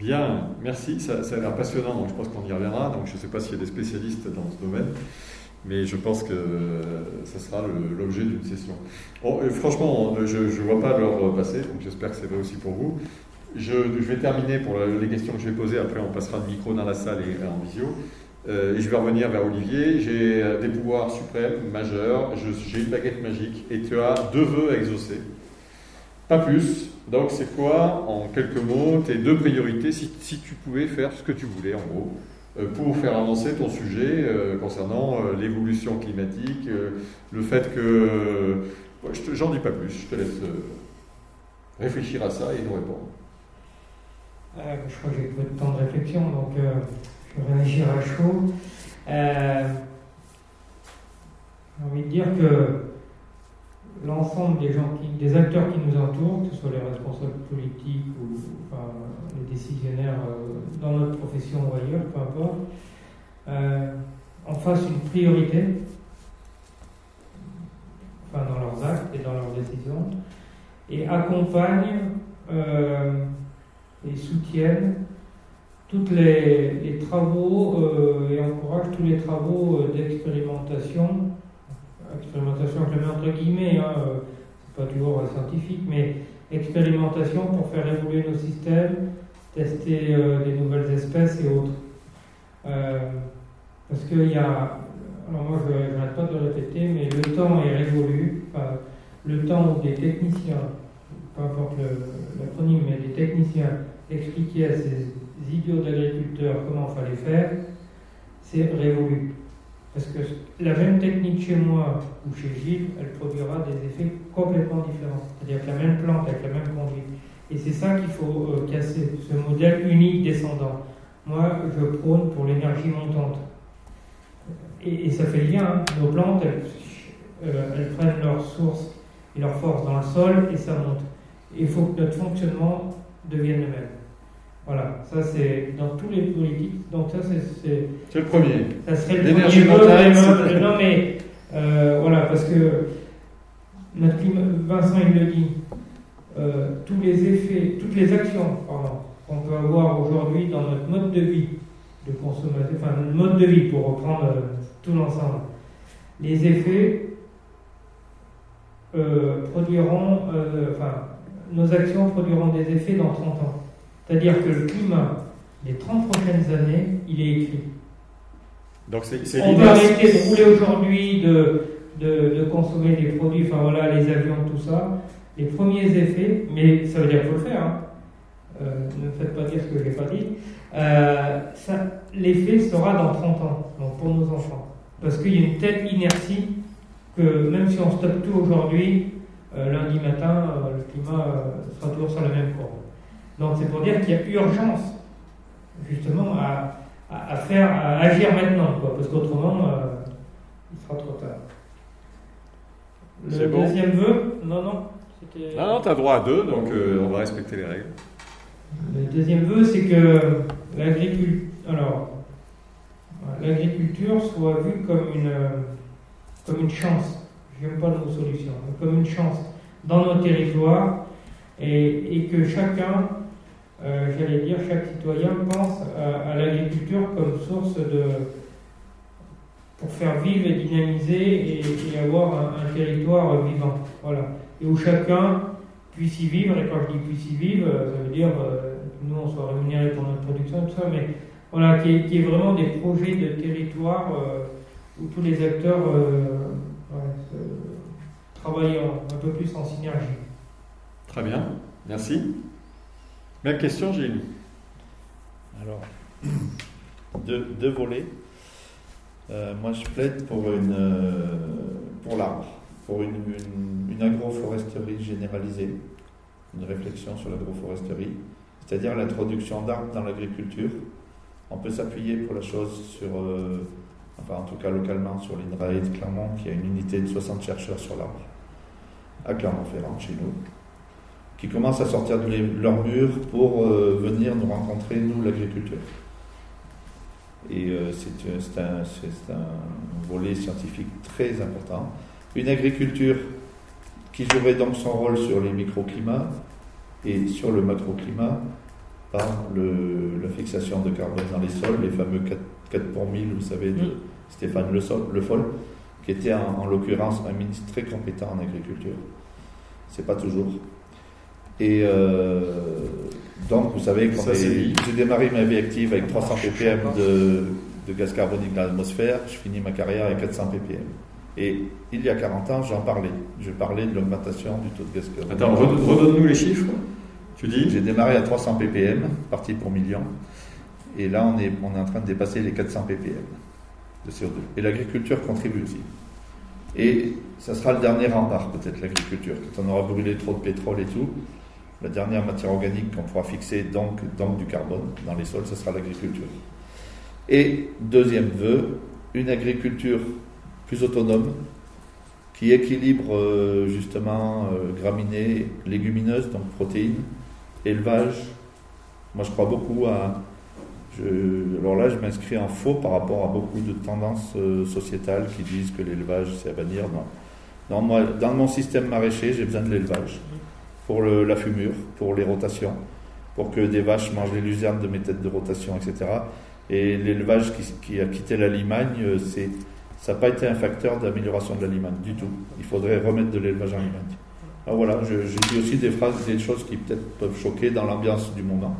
Bien, merci. Ça, ça a l'air passionnant, donc je pense qu'on y reviendra. Donc je ne sais pas s'il y a des spécialistes dans ce domaine mais je pense que ce sera l'objet d'une session. franchement, je ne vois pas l'heure passer, donc j'espère que c'est vrai aussi pour vous. Je, vais terminer pour les questions que je vais poser, après on passera le micro dans la salle et en visio. Euh, et je vais revenir vers Olivier. J'ai euh, des pouvoirs suprêmes, majeurs, j'ai une baguette magique et tu as deux vœux à exaucer. Pas plus. Donc c'est quoi, en quelques mots, tes deux priorités si, tu pouvais faire ce que tu voulais en gros euh, pour faire avancer ton sujet euh, concernant euh, l'évolution climatique, le fait que... J'en dis pas plus, je te laisse réfléchir à ça et nous répondre. je crois que j'ai peu de temps de réflexion, donc je vais réagir à chaud. j'ai envie de dire que l'ensemble des gens qui, des acteurs qui nous entourent, que ce soit les responsables politiques ou les décisionnaires euh, dans notre profession ou ailleurs, peu importe, euh, en fassent une priorité, enfin dans leurs actes et dans leurs décisions, et accompagnent euh, et soutiennent tous les, travaux et encouragent tous les travaux d'expérimentation expérimentation, je mets entre guillemets, hein, euh, c'est pas toujours scientifique, mais expérimentation pour faire évoluer nos systèmes, tester euh, des nouvelles espèces et autres. Euh, parce qu'il y a, alors moi je n'arrête pas de le répéter, mais le temps est révolu, le temps où des techniciens, peu importe l'acronyme, mais des techniciens expliquaient à ces idiots d'agriculteurs comment il fallait faire, c'est révolu. Parce que la même technique chez moi ou chez Gilles, elle produira des effets complètement différents. C'est-à-dire que la même plante avec la même conduite. Et c'est ça qu'il faut euh, casser, ce modèle unique descendant. Moi, je prône pour l'énergie montante. Et, ça fait lien. Hein. Nos plantes, elles, euh, elles, prennent leur source et leur force dans le sol et ça monte. il faut que notre fonctionnement devienne le même. Voilà, ça c'est dans tous les politiques. Donc ça c'est. C'est le premier. Ça serait le premier. Non mais euh, voilà, parce que notre Vincent il le dit, euh, tous les effets, toutes les actions qu'on peut avoir aujourd'hui dans notre mode de vie de consommation, enfin notre mode de vie pour reprendre euh, tout l'ensemble, les effets produiront, enfin nos actions produiront des effets dans 30 ans. C'est-à-dire que le climat les 30 prochaines années, il est écrit. Donc c'est, c'est On peut arrêter de rouler aujourd'hui, de, de, de consommer des produits, enfin voilà, les avions, tout ça. Les premiers effets, mais ça veut dire qu'il faut le faire. hein. Euh, ne me faites pas dire ce que je n'ai pas dit. Euh, ça- L'effet sera dans 30 ans, donc pour nos enfants. Parce qu'il y a une telle inertie que même si on stoppe tout aujourd'hui, euh, lundi matin, le climat sera toujours sur la même courbe. Donc c'est pour dire qu'il y a urgence, justement, à, à, à faire, à agir maintenant, quoi, parce qu'autrement, euh, il sera trop tard. Le bon deuxième vœu, non, non. Non, non, tu as droit à deux, donc euh, on va respecter les règles. Le deuxième vœu, c'est que l'agriculture, alors, l'agriculture soit vue comme une, comme une chance. Je n'aime pas le mot solution, mais comme une chance dans nos territoires et, et que chacun, euh, j'allais dire, chaque citoyen pense à, l'agriculture comme source de pour faire vivre et dynamiser et, avoir un, territoire vivant. Voilà. Et où chacun puisse y vivre, et quand je dis puisse y vivre, euh, ça veut dire euh, nous on soit rémunérés pour notre production, tout ça, mais voilà, qui est, vraiment des projets de territoire euh, où tous les acteurs travaillent en- un peu plus en synergie. Très bien, merci. Même question, Gilles. Alors, deux, deux volets. Euh, moi, je plaide pour, une, euh, pour l'arbre, pour une, une, une agroforesterie généralisée, une réflexion sur l'agroforesterie, c'est-à-dire l'introduction d'arbres dans l'agriculture. On peut s'appuyer pour la chose sur, euh, enfin en tout cas localement, sur l'INRAE de Clermont, qui a une unité de 60 chercheurs sur l'arbre, à Clermont-Ferrand, chez nous, qui commencent à sortir de leurs murs pour euh, venir nous rencontrer, nous, l'agriculture. Et euh, c'est euh, c'est un, c'est un volet scientifique très important. Une agriculture qui jouerait donc son rôle sur les microclimats et sur le macroclimat par le- la fixation de carbone dans les sols, les fameux 4, 4 pour 1000, vous savez, de. Stéphane Le, Sol, le Foll, qui était en, en l'occurrence un ministre très compétent en agriculture. C'est pas toujours. Et euh, donc, vous savez, quand j'ai démarré ma vie active avec 300 ppm de, de gaz carbonique dans l'atmosphère, je finis ma carrière avec 400 ppm. Et il y a 40 ans, j'en parlais. Je parlais de l'augmentation du taux de gaz carbonique. Attends, redonne- redonne-nous les chiffres. Tu dis J'ai démarré à 300 ppm, parti pour million. Et là, on est, on est en train de dépasser les 400 ppm de CO2. Et l'agriculture contribue aussi. Et ça sera le dernier rempart, peut-être, l'agriculture. Quand on aura brûlé trop de pétrole et tout, la dernière matière organique qu'on pourra fixer, donc, donc du carbone dans les sols, ce sera l'agriculture. Et deuxième vœu, une agriculture plus autonome, qui équilibre euh, justement euh, graminées, légumineuses, donc protéines, élevage. Moi, je crois beaucoup à. alors là, je m'inscris en faux par rapport à beaucoup de tendances euh, sociétales qui disent que l'élevage, c'est à bannir. Non. Moi, dans mon système maraîcher, j'ai besoin de l'élevage pour la fumure, pour les rotations, pour que des vaches mangent les luzernes de mes têtes de rotation, etc. Et l'élevage qui, a quitté la Limagne, euh, ça n'a pas été un facteur d'amélioration de la Limagne du tout. Il faudrait remettre de l'élevage en Limagne. Alors voilà, je, dis aussi des phrases, des choses qui peut-être peuvent choquer dans l'ambiance du moment.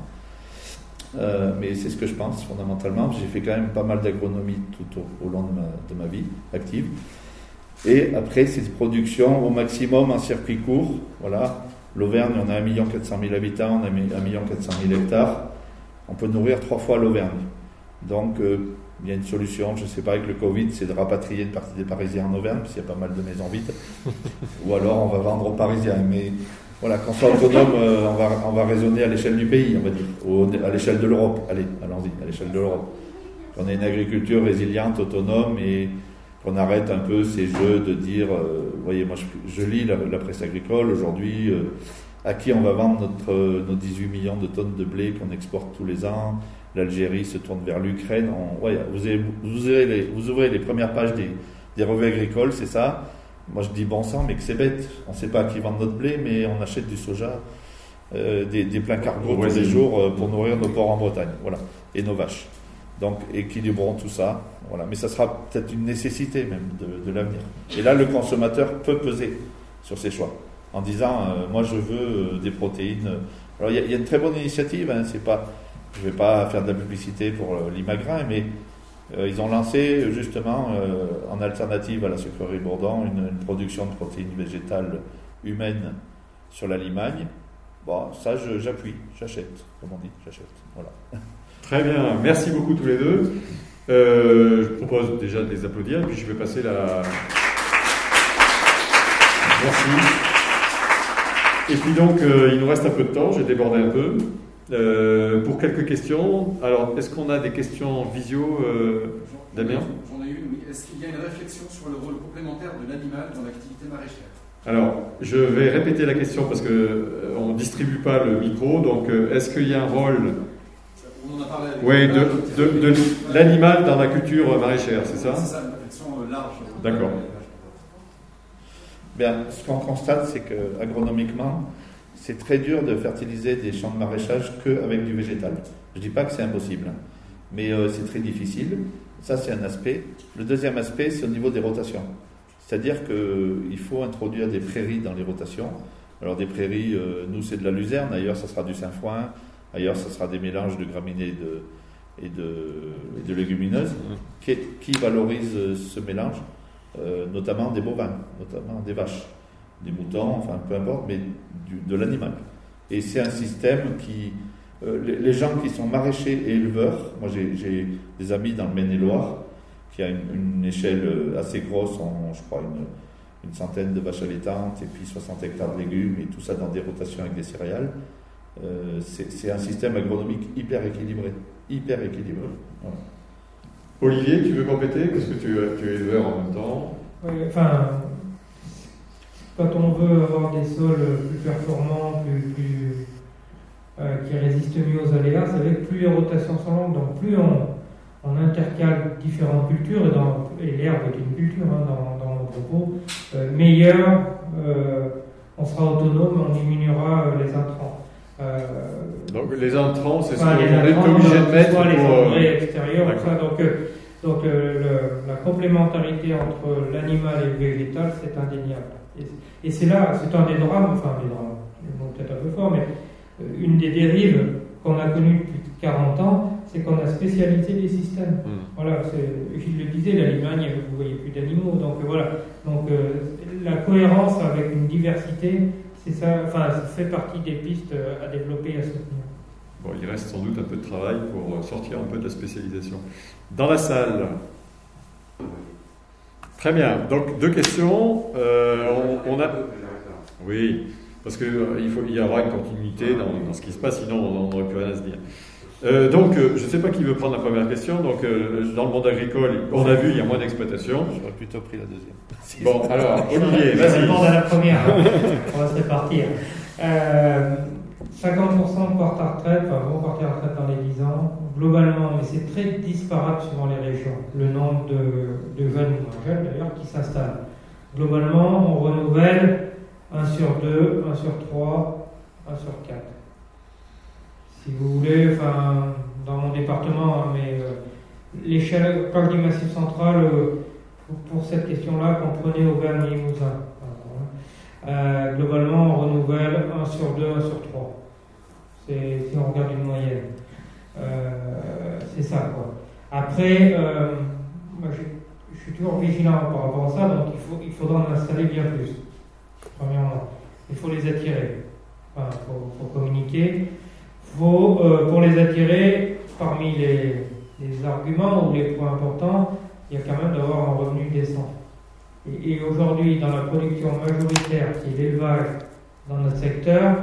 Euh, mais c'est ce que je pense fondamentalement. J'ai fait quand même pas mal d'agronomie tout au, long de ma, vie active. Et après, c'est des productions au maximum en circuit court. Voilà. L'Auvergne, on a 1 400 000 habitants, on a 1 400 000 hectares. On peut nourrir trois fois l'Auvergne. Donc, euh, il y a une solution, je ne sais pas, avec le Covid, c'est de rapatrier une partie des Parisiens en Auvergne, parce qu'il y a pas mal de maisons vides. [LAUGHS] Ou alors, on va vendre aux Parisiens. Mais voilà, qu'on soit autonome, euh, on, va, on va raisonner à l'échelle du pays, on va dire, ou à l'échelle de l'Europe. Allez, allons-y, à l'échelle de l'Europe. Qu'on ait une agriculture résiliente, autonome, et qu'on arrête un peu ces jeux de dire, euh, vous voyez, moi je, je lis la, la presse agricole aujourd'hui, euh, à qui on va vendre notre, euh, nos 18 millions de tonnes de blé qu'on exporte tous les ans. L'Algérie se tourne vers l'Ukraine. Ouais, vous, avez- vous, ouvrez les, vous ouvrez les premières pages des, des revues agricoles, c'est ça. Moi je dis bon sang, mais que c'est bête. On ne sait pas à qui vendre notre blé, mais on achète du soja, des, des pleins cargos tous les jours pour nourrir nos porcs en Bretagne. Voilà. Et nos vaches. Donc équilibrons tout ça. Voilà. Mais ça sera peut-être une nécessité même de, l'avenir. Et là, le consommateur peut peser sur ses choix en disant euh, moi je veux euh, des protéines. Alors il y, a- une très bonne initiative. Hein, c'est pas je vais pas faire de la publicité pour euh, l'imagrin, mais ils ont lancé justement en alternative à la sucrerie Bourdon une, une production de protéines végétales humaines sur la limagne. Bon, ça j'appuie, j'achète, comme on dit, j'achète. Voilà. Très bien, merci beaucoup tous les deux. Euh, je propose déjà de les applaudir, et puis je vais passer la. Merci. Et puis donc, euh, il nous reste un peu de temps, j'ai débordé un peu. Euh, pour quelques questions, alors est-ce qu'on a des questions visio, Damien? J'en ai une, oui. Est-ce qu'il y a une réflexion sur le rôle complémentaire de l'animal dans l'activité maraîchère? Alors, je vais répéter la question parce euh, on distribue pas le micro, donc est-ce qu'il y a un rôle On en a parlé avec ouais, Nicolas, de, de- de l'animal dans la culture maraîchère, c'est ça C'est ça, une réflexion euh, large. D'accord. Bien, ce qu'on constate, c'est que agronomiquement, c'est très dur de fertiliser des champs de maraîchage qu'avec du végétal. Je ne dis pas que c'est impossible, mais euh, c'est très difficile. Ça, c'est un aspect. Le deuxième aspect, c'est au niveau des rotations. C'est-à-dire qu'il faut introduire des prairies dans les rotations. Alors, des prairies, euh, nous, c'est de la luzerne, ailleurs, ça sera du sainfoin, ailleurs, ça sera des mélanges de graminées et de, et de, et de légumineuses qui, qui valorisent euh, ce mélange? Euh, notamment des bovins, notamment des vaches, des moutons, enfin peu importe, mais du- de l'animal. Et c'est un système qui. euh, les, les gens qui sont maraîchers et éleveurs, moi j'ai des amis dans le Maine-et-Loire qui a une, une échelle assez grosse, en, je crois une, une centaine de vaches allaitantes et puis 60 hectares de légumes et tout ça dans des rotations avec des céréales. Euh, c'est un système agronomique hyper équilibré, hyper équilibré. Voilà. Olivier, tu veux compléter? Parce que tu, tu es éleveur en même temps. Oui, enfin, quand on veut avoir des sols plus performants, plus, plus, euh, qui résistent mieux aux aléas, c'est vrai que plus les rotations sont longues, donc plus on, on intercale différentes cultures, et, dans- et l'herbe est une culture hein, dans, dans nos propos, euh, meilleur euh, on sera autonome, on diminuera euh, les intrants. Euh, Donc les intrants, c'est ce Enfin, qu'on les est obligé de ce mettre soit les pour. euh, ça. Donc, euh, donc le- la complémentarité entre l'animal et le végétal, c'est indéniable. Et, et c'est là, c'est un des drames, enfin des drames, mot peut-être un peu fort, mais une des dérives qu'on a connues depuis 40 ans, c'est qu'on a spécialisé les systèmes. Hmm. Voilà, Gilles le disait, la Limagne, vous voyez plus d'animaux, donc voilà. Donc euh, la cohérence avec une diversité, c'est ça, enfin, ça fait partie des pistes euh, à développer et à soutenir. Bon, il reste sans doute un peu de travail pour sortir un peu de la spécialisation. Dans la salle. Très bien. Donc deux questions. Euh, on a. Oui, parce qu'il il y aura une continuité dans, dans ce qui se passe, sinon on n'aurait plus rien à se dire. Euh, donc, euh, je ne sais pas qui veut prendre la première question. Donc, euh, dans le monde agricole, on a vu, il y a moins d'exploitation. J'aurais plutôt pris la deuxième. [LAUGHS] Bon, alors, Olivier, Je vais vas-y. répondre à la première. On va se répartir. Euh, 50% partent à retraite, enfin vont partir à retraite dans les 10 ans, globalement, mais c'est très disparate suivant les régions, le nombre de, de jeunes ou moins jeunes d'ailleurs qui s'installent. Globalement, on renouvelle 1 sur 2, 1 sur 3, 1 sur 4. Si vous voulez, enfin, dans mon département, hein, mais euh, l'échelle, dis massif central, euh, pour, cette question-là, comprenez Auvergne et Limousin. Euh, globalement, on renouvelle 1 sur 2, 1 sur 3. C'est, si on regarde une moyenne. C'est ça, quoi. Après, je, suis toujours vigilant par rapport à ça, donc il, faut, il faudra en installer bien plus. Premièrement, il faut les attirer. Enfin, faut communiquer. Euh, pour les attirer, parmi les, arguments ou les points importants, il y a quand même d'avoir un revenu décent. Et, aujourd'hui, dans la production majoritaire, qui est l'élevage dans notre secteur,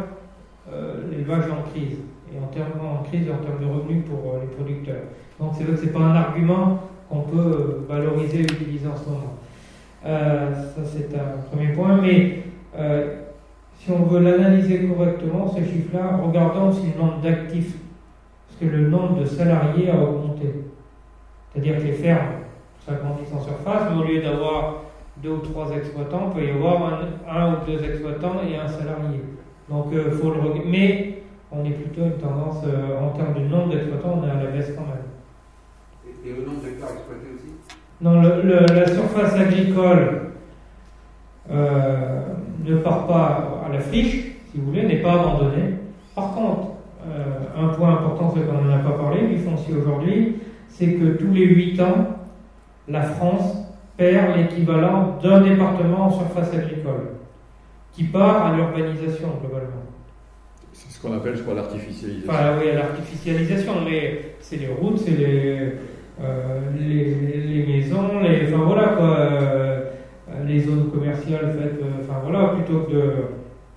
euh, l'élevage en crise. Et en termes en crise en termes de revenus pour euh, les producteurs. Donc c'est vrai que ce n'est pas un argument qu'on peut valoriser et utiliser en ce moment. Euh, ça c'est un premier point. Mais si on veut l'analyser correctement, ces chiffres-là, regardons aussi le nombre d'actifs. Parce que le nombre de salariés a augmenté. C'est-à-dire que les fermes s'agrandissent en surface, mais au lieu d'avoir deux ou trois exploitants, il peut y avoir un, un ou deux exploitants et un salarié. Donc, il faut le Mais on est plutôt une tendance, euh, en termes de nombre d'exploitants, on est à la baisse quand même. Et, et le nombre d'hectares exploités aussi? Non, le- le- la surface agricole euh, ne part pas la friche, si vous voulez, n'est pas abandonnée. Par contre, euh, un point important, c'est qu'on n'en a pas parlé, du foncier aujourd'hui, c'est que tous les 8 ans, la France perd l'équivalent d'un département en surface agricole, qui part à l'urbanisation globalement. C'est ce qu'on appelle, je crois, l'artificialisation. Enfin, oui, l'artificialisation, mais c'est les routes, c'est les, euh, les, les, maisons, les, enfin voilà quoi, euh, les zones commerciales faites, enfin voilà, plutôt que de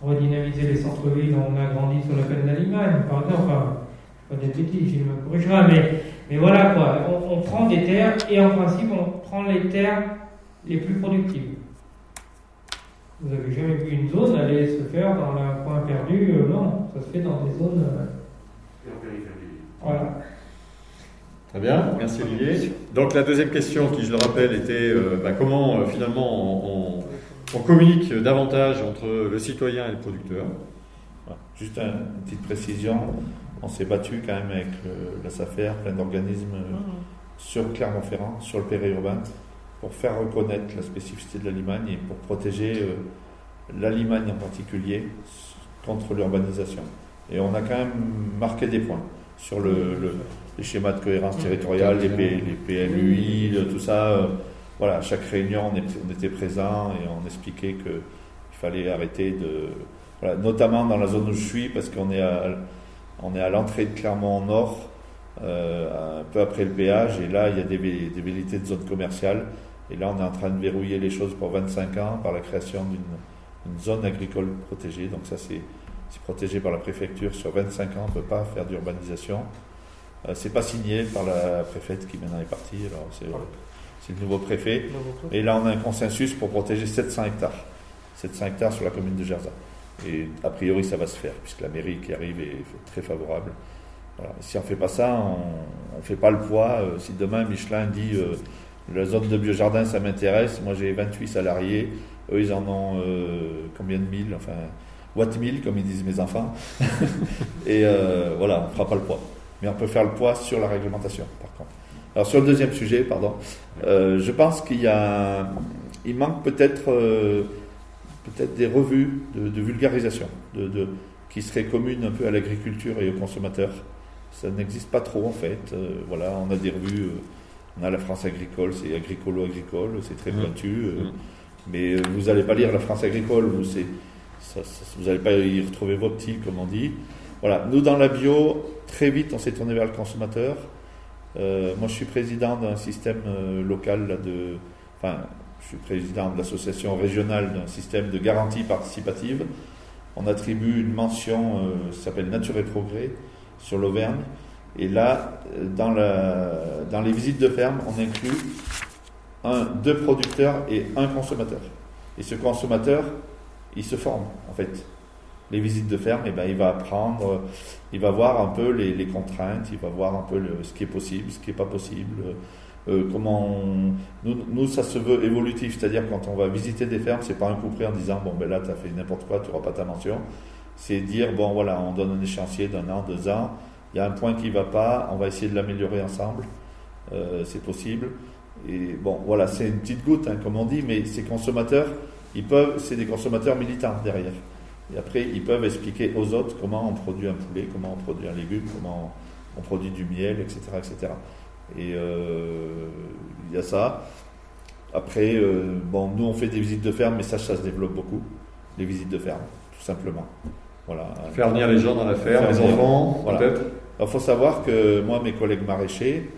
redynamiser les centres-villes, on a grandi sur la peine d'Allemagne, par exemple, enfin, pas des bêtises, il me corrigera, mais, mais voilà quoi, on, on prend des terres et en principe on prend les terres les plus productives. Vous avez jamais vu une zone aller se faire dans un coin perdu euh, Non, ça se fait dans des zones. euh, Et en périphérie. voilà. Très bien, merci Olivier. Donc la deuxième question, qui je le rappelle, était euh, bah, comment euh, finalement on, on- on communique davantage entre le citoyen et le producteur. Voilà. Juste un- une petite précision, on s'est battu quand même avec le- la SAFER, plein d'organismes euh, sur Clermont-Ferrand, sur le périurbain, pour faire reconnaître la spécificité de la Limagne et pour protéger euh, la Limagne en particulier contre l'urbanisation. Et on a quand même marqué des points sur le, le- les schémas de cohérence territoriale, les, P- les PLUI, tout ça. euh, voilà, à chaque réunion, on était, présent et on expliquait qu'il fallait arrêter de. Voilà, notamment dans la zone où je suis, parce qu'on est à, on est à l'entrée de Clermont-Nord, euh, un peu après le péage, et là, il y a des, des de zone commerciale. Et là, on est en train de verrouiller les choses pour 25 ans par la création d'une une zone agricole protégée. Donc, ça, c'est c'est protégé par la préfecture. Sur 25 ans, on ne peut pas faire d'urbanisation. Euh, c'est pas signé par la préfète qui maintenant est partie. Alors, c'est c'est le nouveau préfet. Et là, on a un consensus pour protéger 700 hectares. 700 hectares sur la commune de Gerza. Et a priori, ça va se faire, puisque la mairie qui arrive est très favorable. Voilà. Si on ne fait pas ça, on ne fait pas le poids. Euh, si demain Michelin dit euh, la zone de biojardin, ça m'intéresse, moi j'ai 28 salariés, eux ils en ont euh, combien de mille? Enfin, watt mille, comme ils disent mes enfants. [LAUGHS] Et voilà, on ne fera pas le poids. Mais on peut faire le poids sur la réglementation, par contre. Alors sur le deuxième sujet, pardon, euh, je pense qu'il y a, il manque peut-être euh, peut-être des revues de, de vulgarisation, de, de- qui seraient communes un peu à l'agriculture et aux consommateurs. Ça n'existe pas trop en fait. Euh, voilà, on a des revues, on a la France agricole, c'est agricolo-agricole, c'est très Mhm. pointu. Mhm. Mais vous n'allez pas lire la France agricole, vous c'est- ça- ça- vous n'allez pas y retrouver vos petits, comme on dit. Voilà, nous dans la bio, très vite on s'est tourné vers le consommateur. Euh, moi je suis président d'un système euh, local de. Enfin, je suis président de l'association régionale d'un système de garantie participative. On attribue une mention, euh, ça s'appelle Nature et Progrès, sur l'Auvergne. Et là, euh, dans les visites de ferme, on inclut un, deux producteurs et un consommateur. Et ce consommateur, il se forme, en fait. Les visites de ferme, eh ben, il va apprendre, euh, il va voir un peu les, contraintes, il va voir un peu ce qui est possible, ce qui n'est pas possible. euh, comment on- nous, ça se veut évolutif, c'est-à-dire quand on va visiter des fermes, c'est pas un coup près en disant bon ben là tu as fait n'importe quoi, tu n'auras pas ta mention. C'est dire bon voilà, on donne un échéancier d'un an, deux ans, il y a un point qui va pas, on va essayer de l'améliorer ensemble, Euh, c'est possible. Et bon voilà, c'est une petite goutte hein, comme on dit, mais ces consommateurs, ils peuvent, c'est des consommateurs militants derrière. Et après, ils peuvent expliquer aux autres comment on produit un poulet, comment on produit un légume, comment on produit du miel, etc. etc. Et euh, il y a ça. Après, euh, bon, nous on fait des visites de ferme, mais ça, ça se développe beaucoup. Les visites de ferme, tout simplement. Voilà. Faire venir les gens dans la ferme, les enfants, Voilà. peut-être. Il faut savoir que moi, mes collègues maraîchers,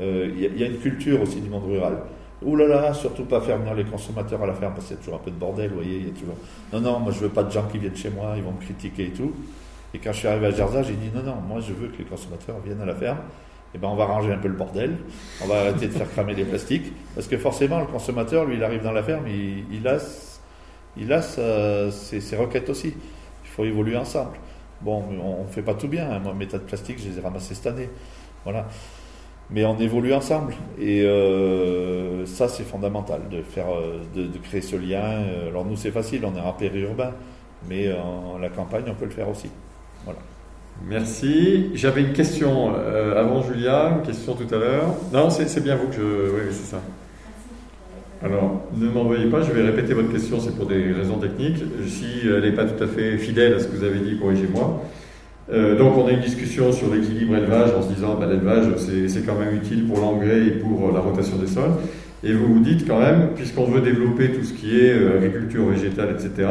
euh, il y, y a une culture aussi du monde rural. Ouh là là, surtout pas faire venir les consommateurs à la ferme parce qu'il y a toujours un peu de bordel, vous voyez. Il y a toujours... Non, non, moi je veux pas de gens qui viennent chez moi, ils vont me critiquer et tout. Et quand je suis arrivé à Gerza, j'ai dit non, non, moi je veux que les consommateurs viennent à la ferme. Et ben on va ranger un peu le bordel, on va arrêter de faire cramer les plastiques. Parce que forcément, le consommateur, lui, il arrive dans la ferme, il, il a, il a ses, requêtes aussi. Il faut évoluer ensemble. Bon, on fait pas tout bien. hein. Moi, mes tas de plastique, je les ai ramassés cette année. Voilà. Mais on évolue ensemble. Et euh, ça, c'est fondamental, de, faire, euh, de, créer ce lien. Euh, Alors nous, c'est facile, on est en périurbain. Mais en la campagne, on peut le faire aussi. Voilà. Merci. J'avais une question avant Julia, une question tout à l'heure. Non, c'est bien vous que je. Oui, c'est ça. Alors, ne m'envoyez pas, je vais répéter votre question, c'est pour des raisons techniques. Si elle n'est pas tout à fait fidèle à ce que vous avez dit, corrigez-moi. Euh, donc on a une discussion sur l'équilibre élevage en se disant bah, l'élevage c'est c'est quand même utile pour l'engrais et pour euh, la rotation des sols. Et vous vous dites quand même, puisqu'on veut développer tout ce qui est euh, agriculture végétale, etc.,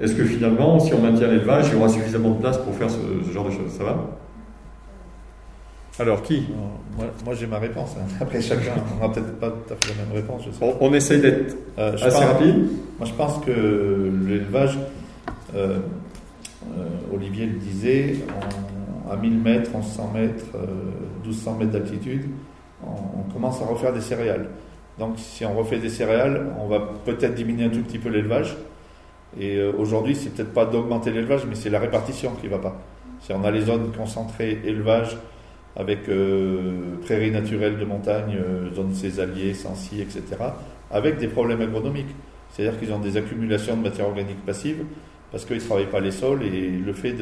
est-ce que finalement, si on maintient l'élevage, il y aura suffisamment de place pour faire ce, ce genre de choses? Ça va? Alors qui? Moi, moi, j'ai ma réponse. hein. [LAUGHS] Après, chacun n'aura peut-être pas tout à fait la même réponse. Je sais. on, on essaye d'être Euh, assez pense- rapide. Moi, je pense que l'élevage, Olivier le disait, à 1000 mètres, 1100 mètres, euh, 1200 mètres d'altitude, on, commence à refaire des céréales. Donc, si on refait des céréales, on va peut-être diminuer un tout petit peu l'élevage. Et euh, aujourd'hui, c'est peut-être pas d'augmenter l'élevage, mais c'est la répartition qui va pas. Si on a les zones concentrées élevage avec euh, prairies naturelles de montagne, euh, zones césaliers, sensi, etc., avec des problèmes agronomiques. C'est-à-dire qu'ils ont des accumulations de matière organique passive parce qu'ils ne travaillent pas les sols et le fait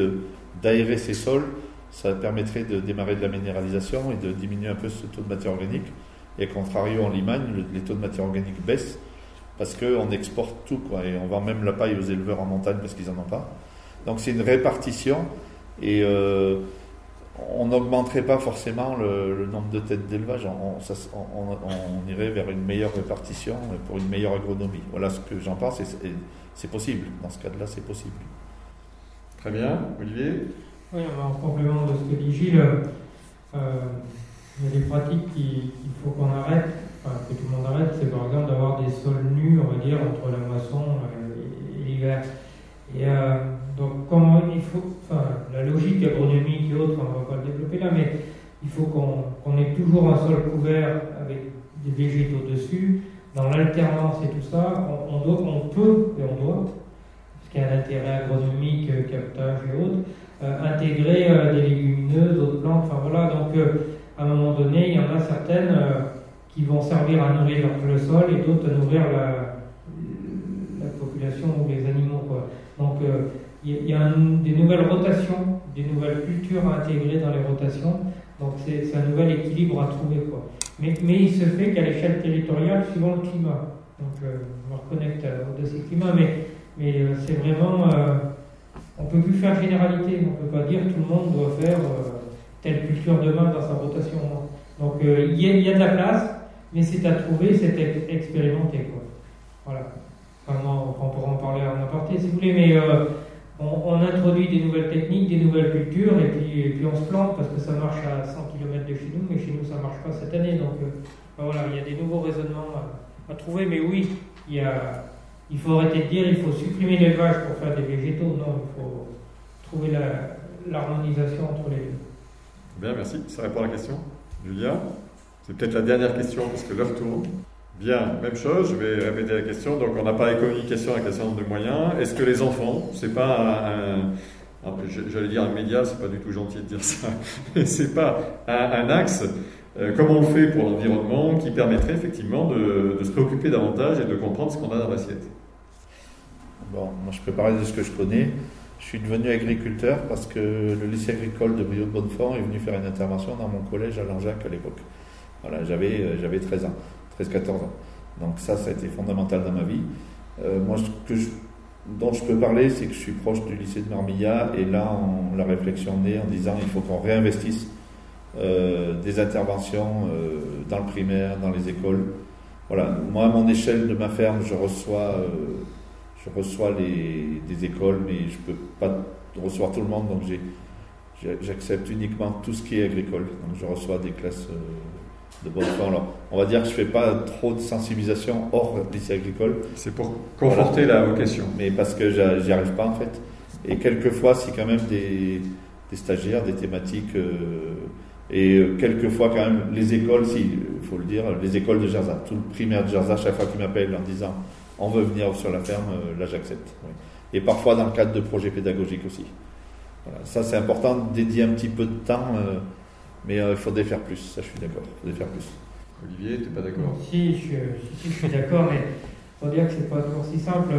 d'aérer ces sols, ça permettrait de démarrer de la minéralisation et de diminuer un peu ce taux de matière organique. Et contrario, en Limagne, le- les taux de matière organique baissent parce qu'on exporte tout quoi, et on vend même la paille aux éleveurs en montagne parce qu'ils n'en ont pas. Donc c'est une répartition et euh, on n'augmenterait pas forcément le, nombre de têtes d'élevage, on, irait vers une meilleure répartition pour une meilleure agronomie. Voilà ce que j'en pense c'est possible, dans ce cas-là c'est possible. Très bien. Olivier Oui, en complément de ce que dit Gilles, euh, il y a des pratiques qui- qu'il faut qu'on arrête, que tout le monde arrête, c'est par exemple d'avoir des sols nus, on va dire, entre la moisson euh, et, l'hiver. Et euh, donc, comment il faut, enfin, la logique agronomique et autres, on ne va pas le développer là, mais il faut qu'on qu'on ait toujours un sol couvert avec des végétaux dessus, dans l'alternance et tout ça, on, peut et on doit, parce qu'il y a un intérêt agronomique, euh, captage et autres, euh, intégrer euh, des légumineuses, d'autres plantes, enfin voilà, donc à un moment donné, il y en a certaines qui vont servir à nourrir le sol et d'autres à nourrir la, la population ou les animaux. Donc il y a- des nouvelles rotations, des nouvelles cultures à intégrer dans les rotations, donc c'est un nouvel équilibre à trouver. Mais, mais il se fait qu'à l'échelle territoriale, suivant le climat. Donc euh, je me reconnecte à- au dossier climat, mais, mais euh, c'est vraiment... euh, on ne peut plus faire généralité, on ne peut pas dire tout le monde doit faire euh, telle culture demain dans sa rotation. Donc euh, il y, y a de la place, mais c'est à trouver, c'est à expérimenter. Quoi. Voilà. Enfin, on pourra en parler en aparté si vous voulez, mais euh, on, introduit des nouvelles techniques, des nouvelles cultures, et puis, on se plante parce que ça marche à 100 km de chez nous, mais chez nous ça ne marche pas cette année. Donc euh, ben voilà, il y a des nouveaux raisonnements à, trouver, mais oui, il faut arrêter de dire il faut supprimer l'élevage pour faire des végétaux. Non, il faut trouver l'harmonisation entre les deux. Bien, merci. Ça répond à la question. Julia C'est peut-être la dernière question parce que l'heure tourne. Bien, même chose, je vais répéter la question. Donc, on les communications avec un certain nombre de moyens. Est-ce que les enfants, c'est pas un. J'allais dire un média, c'est pas du tout gentil de dire ça, [LAUGHS] mais c'est pas un, axe, euh, comme on le fait pour l'environnement, qui permettrait effectivement de, se préoccuper davantage et de comprendre ce qu'on a dans l'assiette? Bon, moi je peux parler de ce que je connais. Je suis devenu agriculteur parce que le lycée agricole de Brio de Bonnefond est venu faire une intervention dans mon collège à Langeac à l'époque. Voilà, j'avais, euh, j'avais 13 ans, 13-14 ans. Donc ça, ça a été fondamental dans ma vie. Euh, moi, ce dont je peux parler, c'est que je suis proche du lycée de Marmilla et là, on- la réflexion naît en disant il faut qu'on réinvestisse euh, des interventions euh, dans le primaire, dans les écoles. Voilà, moi, à mon échelle de ma ferme, je reçois... je reçois les, des écoles, mais je peux pas recevoir tout le monde, donc j'accepte uniquement tout ce qui est agricole. Donc je reçois des classes de bonne foi. Alors, on va dire que je fais pas trop de sensibilisation hors lycée agricole, C'est pour conforter la vocation. mais parce que j'y arrive pas en fait. Et quelquefois, c'est quand même des, des stagiaires, des thématiques. euh, et euh, quelquefois, quand même, les écoles, si, il faut le dire, les écoles de Jarza, tout le primaire de Jarza, chaque fois qu'ils m'appellent en disant on veut venir sur la ferme, euh, là j'accepte. oui. Et parfois dans le cadre de projets pédagogiques aussi. Voilà. Ça, c'est important de dédier un petit peu de temps, euh, mais euh, il faudrait faire plus, ça je suis d'accord, il faudrait faire plus. Olivier, tu n'es pas d'accord? Si, je, si, si, je suis d'accord, mais il faut dire que c'est pas toujours si simple.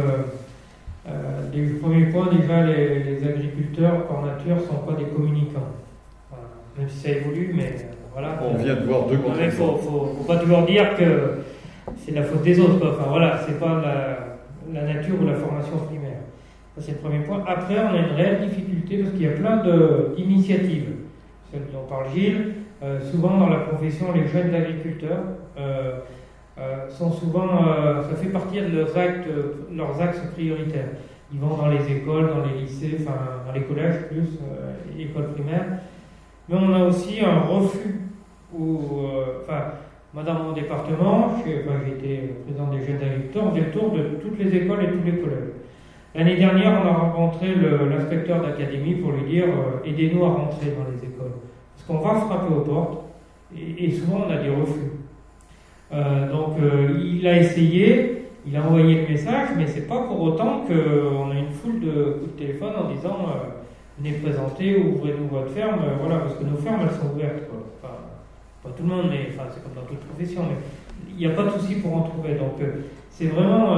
Euh, les premiers points, déjà, les, les agriculteurs, par nature, sont pas des communicants. Voilà. Même si ça évolue, mais euh, voilà. On vient de voir deux Il ne faut, contre faut, faut pas toujours dire que c'est la faute des autres. Quoi. Enfin, voilà, c'est pas la, la nature ou la formation primaire. Ça, c'est le premier point. Après, on a une réelle difficulté parce qu'il y a plein de- d'initiatives. Celle dont parle Gilles, euh, souvent dans la profession, les jeunes agriculteurs euh, euh, sont souvent, ça fait partie de leurs, actes, leurs axes prioritaires. Ils vont dans les écoles, dans les lycées, enfin dans les collèges plus, écoles primaires. Mais on a aussi un refus où, enfin, moi dans mon département, j'ai été président des jeunes agriculteurs, on fait le de toutes les écoles et tous les collèges. L'année dernière, on a rencontré l'inspecteur d'académie pour lui dire euh, aidez-nous à rentrer dans les écoles. Parce qu'on va frapper aux portes et, souvent on a des refus. Euh, donc euh, il a essayé, il a envoyé le message, mais c'est pas pour autant qu'on a une foule de coups de téléphone en disant venez présenter, ouvrez-nous votre ferme, voilà, parce que nos fermes elles sont ouvertes. Pas tout le monde, mais c'est comme dans toute profession, mais il n'y a pas de souci pour en trouver. Donc c'est vraiment.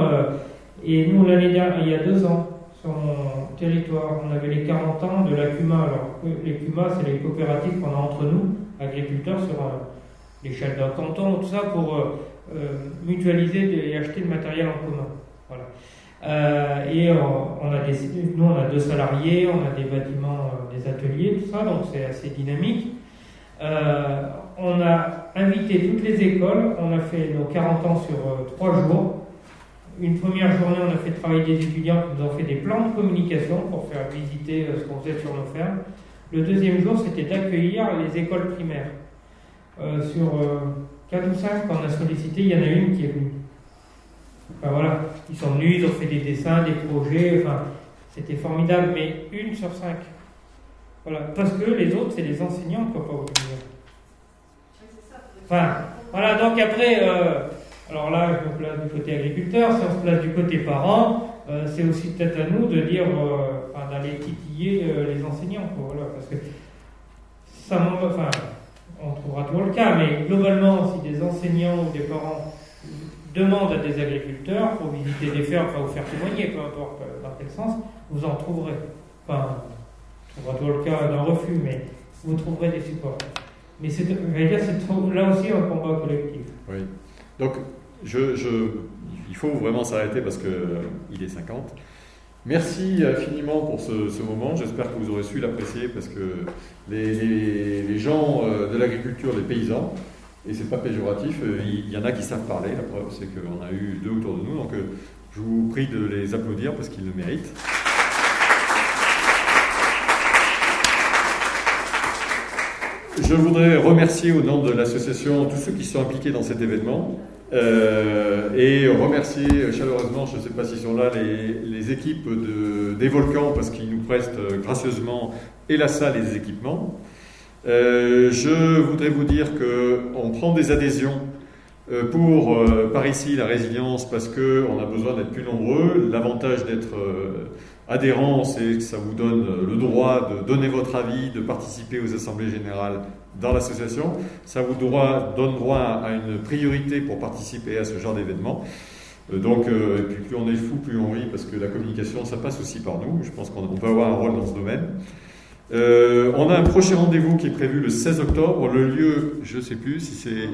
Et nous, l'année dernière, il y a deux ans, sur mon territoire, on avait les 40 ans de la CUMA. Alors, les CUMA, c'est les coopératives qu'on a entre nous, agriculteurs, sur euh, l'échelle d'un canton, tout ça, pour euh, euh, mutualiser et acheter le matériel en commun. Voilà. Et nous, on a deux salariés, on a des bâtiments, des ateliers, tout ça, donc c'est assez dynamique. On a invité toutes les écoles, on a fait nos 40 ans sur trois jours. Une première journée, on a fait travailler des étudiants qui nous ont fait des plans de communication pour faire visiter euh, ce qu'on faisait sur nos fermes. Le deuxième jour, c'était d'accueillir les écoles primaires. Euh, sur euh, 4 ou 5 qu'on a sollicité, il y en a une qui est venue. Enfin voilà, ils sont venus, ils ont fait des dessins, des projets, enfin c'était formidable, mais une sur cinq. Voilà, parce que les autres, c'est les enseignants qui ne peuvent pas venir. Enfin, voilà, donc après, euh, alors là, je me place du côté agriculteur, si on se place du côté parent, euh, c'est aussi peut-être à nous de dire, euh, enfin, d'aller titiller euh, les enseignants, voilà, parce que ça enfin, on trouvera toujours le cas, mais globalement, si des enseignants ou des parents demandent à des agriculteurs pour visiter des fermes, enfin, ou faire témoigner, peu importe dans quel sens, vous en trouverez. Enfin, on trouvera toujours le cas d'un refus, mais vous trouverez des supports. Mais c'est, là aussi un combat collectif. Oui. Donc, je, il faut vraiment s'arrêter parce qu'il est 50. Merci infiniment pour ce, moment. J'espère que vous aurez su l'apprécier parce que les, gens euh, de l'agriculture, les paysans, et c'est pas péjoratif, euh, il y en a qui savent parler. La preuve, c'est qu'on a eu deux autour de nous. Donc, euh, je vous prie de les applaudir parce qu'ils le méritent. Je voudrais remercier au nom de l'association tous ceux qui sont impliqués dans cet événement euh, et remercier chaleureusement, je ne sais pas s'ils sont là, les, équipes de, des volcans parce qu'ils nous prestent euh, gracieusement et la salle et les équipements. Euh, je voudrais vous dire qu'on prend des adhésions pour par ici la résilience parce qu'on a besoin d'être plus nombreux. L'avantage d'être adhérent, c'est que ça vous donne le droit de donner votre avis, de participer aux assemblées générales dans l'association. Ça vous donne droit à une priorité pour participer à ce genre d'événement. Euh, Donc, euh, et puis plus on est fou, plus on rit, parce que la communication, ça passe aussi par nous. Je pense qu'on on peut avoir un rôle dans ce domaine. Euh, on a un prochain rendez-vous qui est prévu le 16 octobre. Le lieu, je ne sais plus si c'est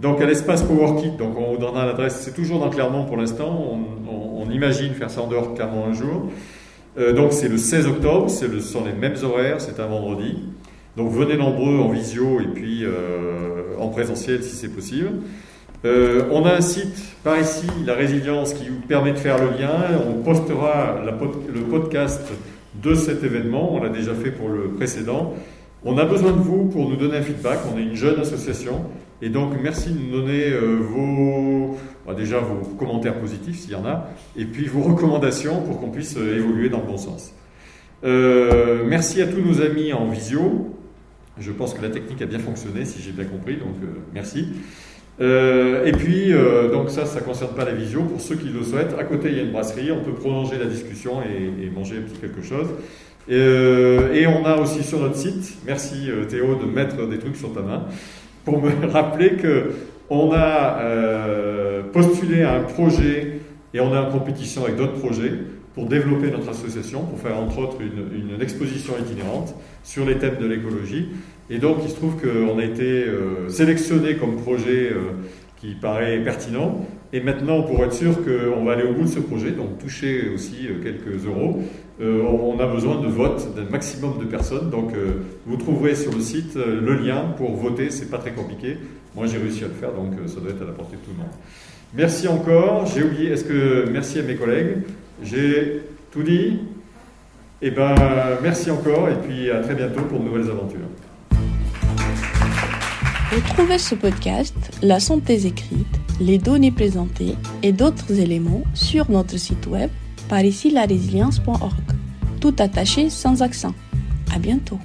donc à l'espace Coworkit, donc on vous donnera l'adresse, c'est toujours dans Clermont pour l'instant, on, imagine faire ça en dehors de Clermont un jour. Donc c'est le 16 octobre, ce sont les mêmes horaires, c'est un vendredi. Donc venez nombreux en visio et puis euh, en présentiel si c'est possible. Euh, on a un site par ici, La Résilience, qui vous permet de faire le lien. On postera le podcast de cet événement, on l'a déjà fait pour le précédent. On a besoin de vous pour nous donner un feedback, on est une jeune association. Et donc, merci de nous donner euh, vos, bah, déjà vos commentaires positifs s'il y en a, et puis vos recommandations pour qu'on puisse évoluer dans le bon sens. Merci à tous nos amis en visio. Je pense que la technique a bien fonctionné, si j'ai bien compris, donc euh, merci. Euh, et puis, euh, donc ça, ça ne concerne pas la visio. Pour ceux qui le souhaitent, à côté, il y a une brasserie. On peut prolonger la discussion et, manger un petit quelque chose. Et on a aussi sur notre site, merci Théo de mettre des trucs sur ta main, pour me [LAUGHS] rappeler que on a postulé à un projet et on est en compétition avec d'autres projets pour développer notre association, pour faire entre autres une exposition itinérante sur les thèmes de l'écologie. Et donc il se trouve qu'on a été euh, sélectionné comme projet euh, qui paraît pertinent. Et maintenant, pour être sûr qu'on va aller au bout de ce projet, donc toucher aussi euh, quelques euros, on a besoin de vote d'un maximum de personnes. Donc vous trouverez sur le site le lien pour voter, c'est pas très compliqué. Moi j'ai réussi à le faire, donc ça doit être à la portée de tout le monde. Merci encore. J'ai oublié, est-ce que merci à mes collègues J'ai tout dit Eh ben merci encore et puis à très bientôt pour de nouvelles aventures. Retrouvez ce podcast, la santé écrite, les données présentées et d'autres éléments sur notre site web par ici la résilience.org. Tout attaché sans accent. À bientôt.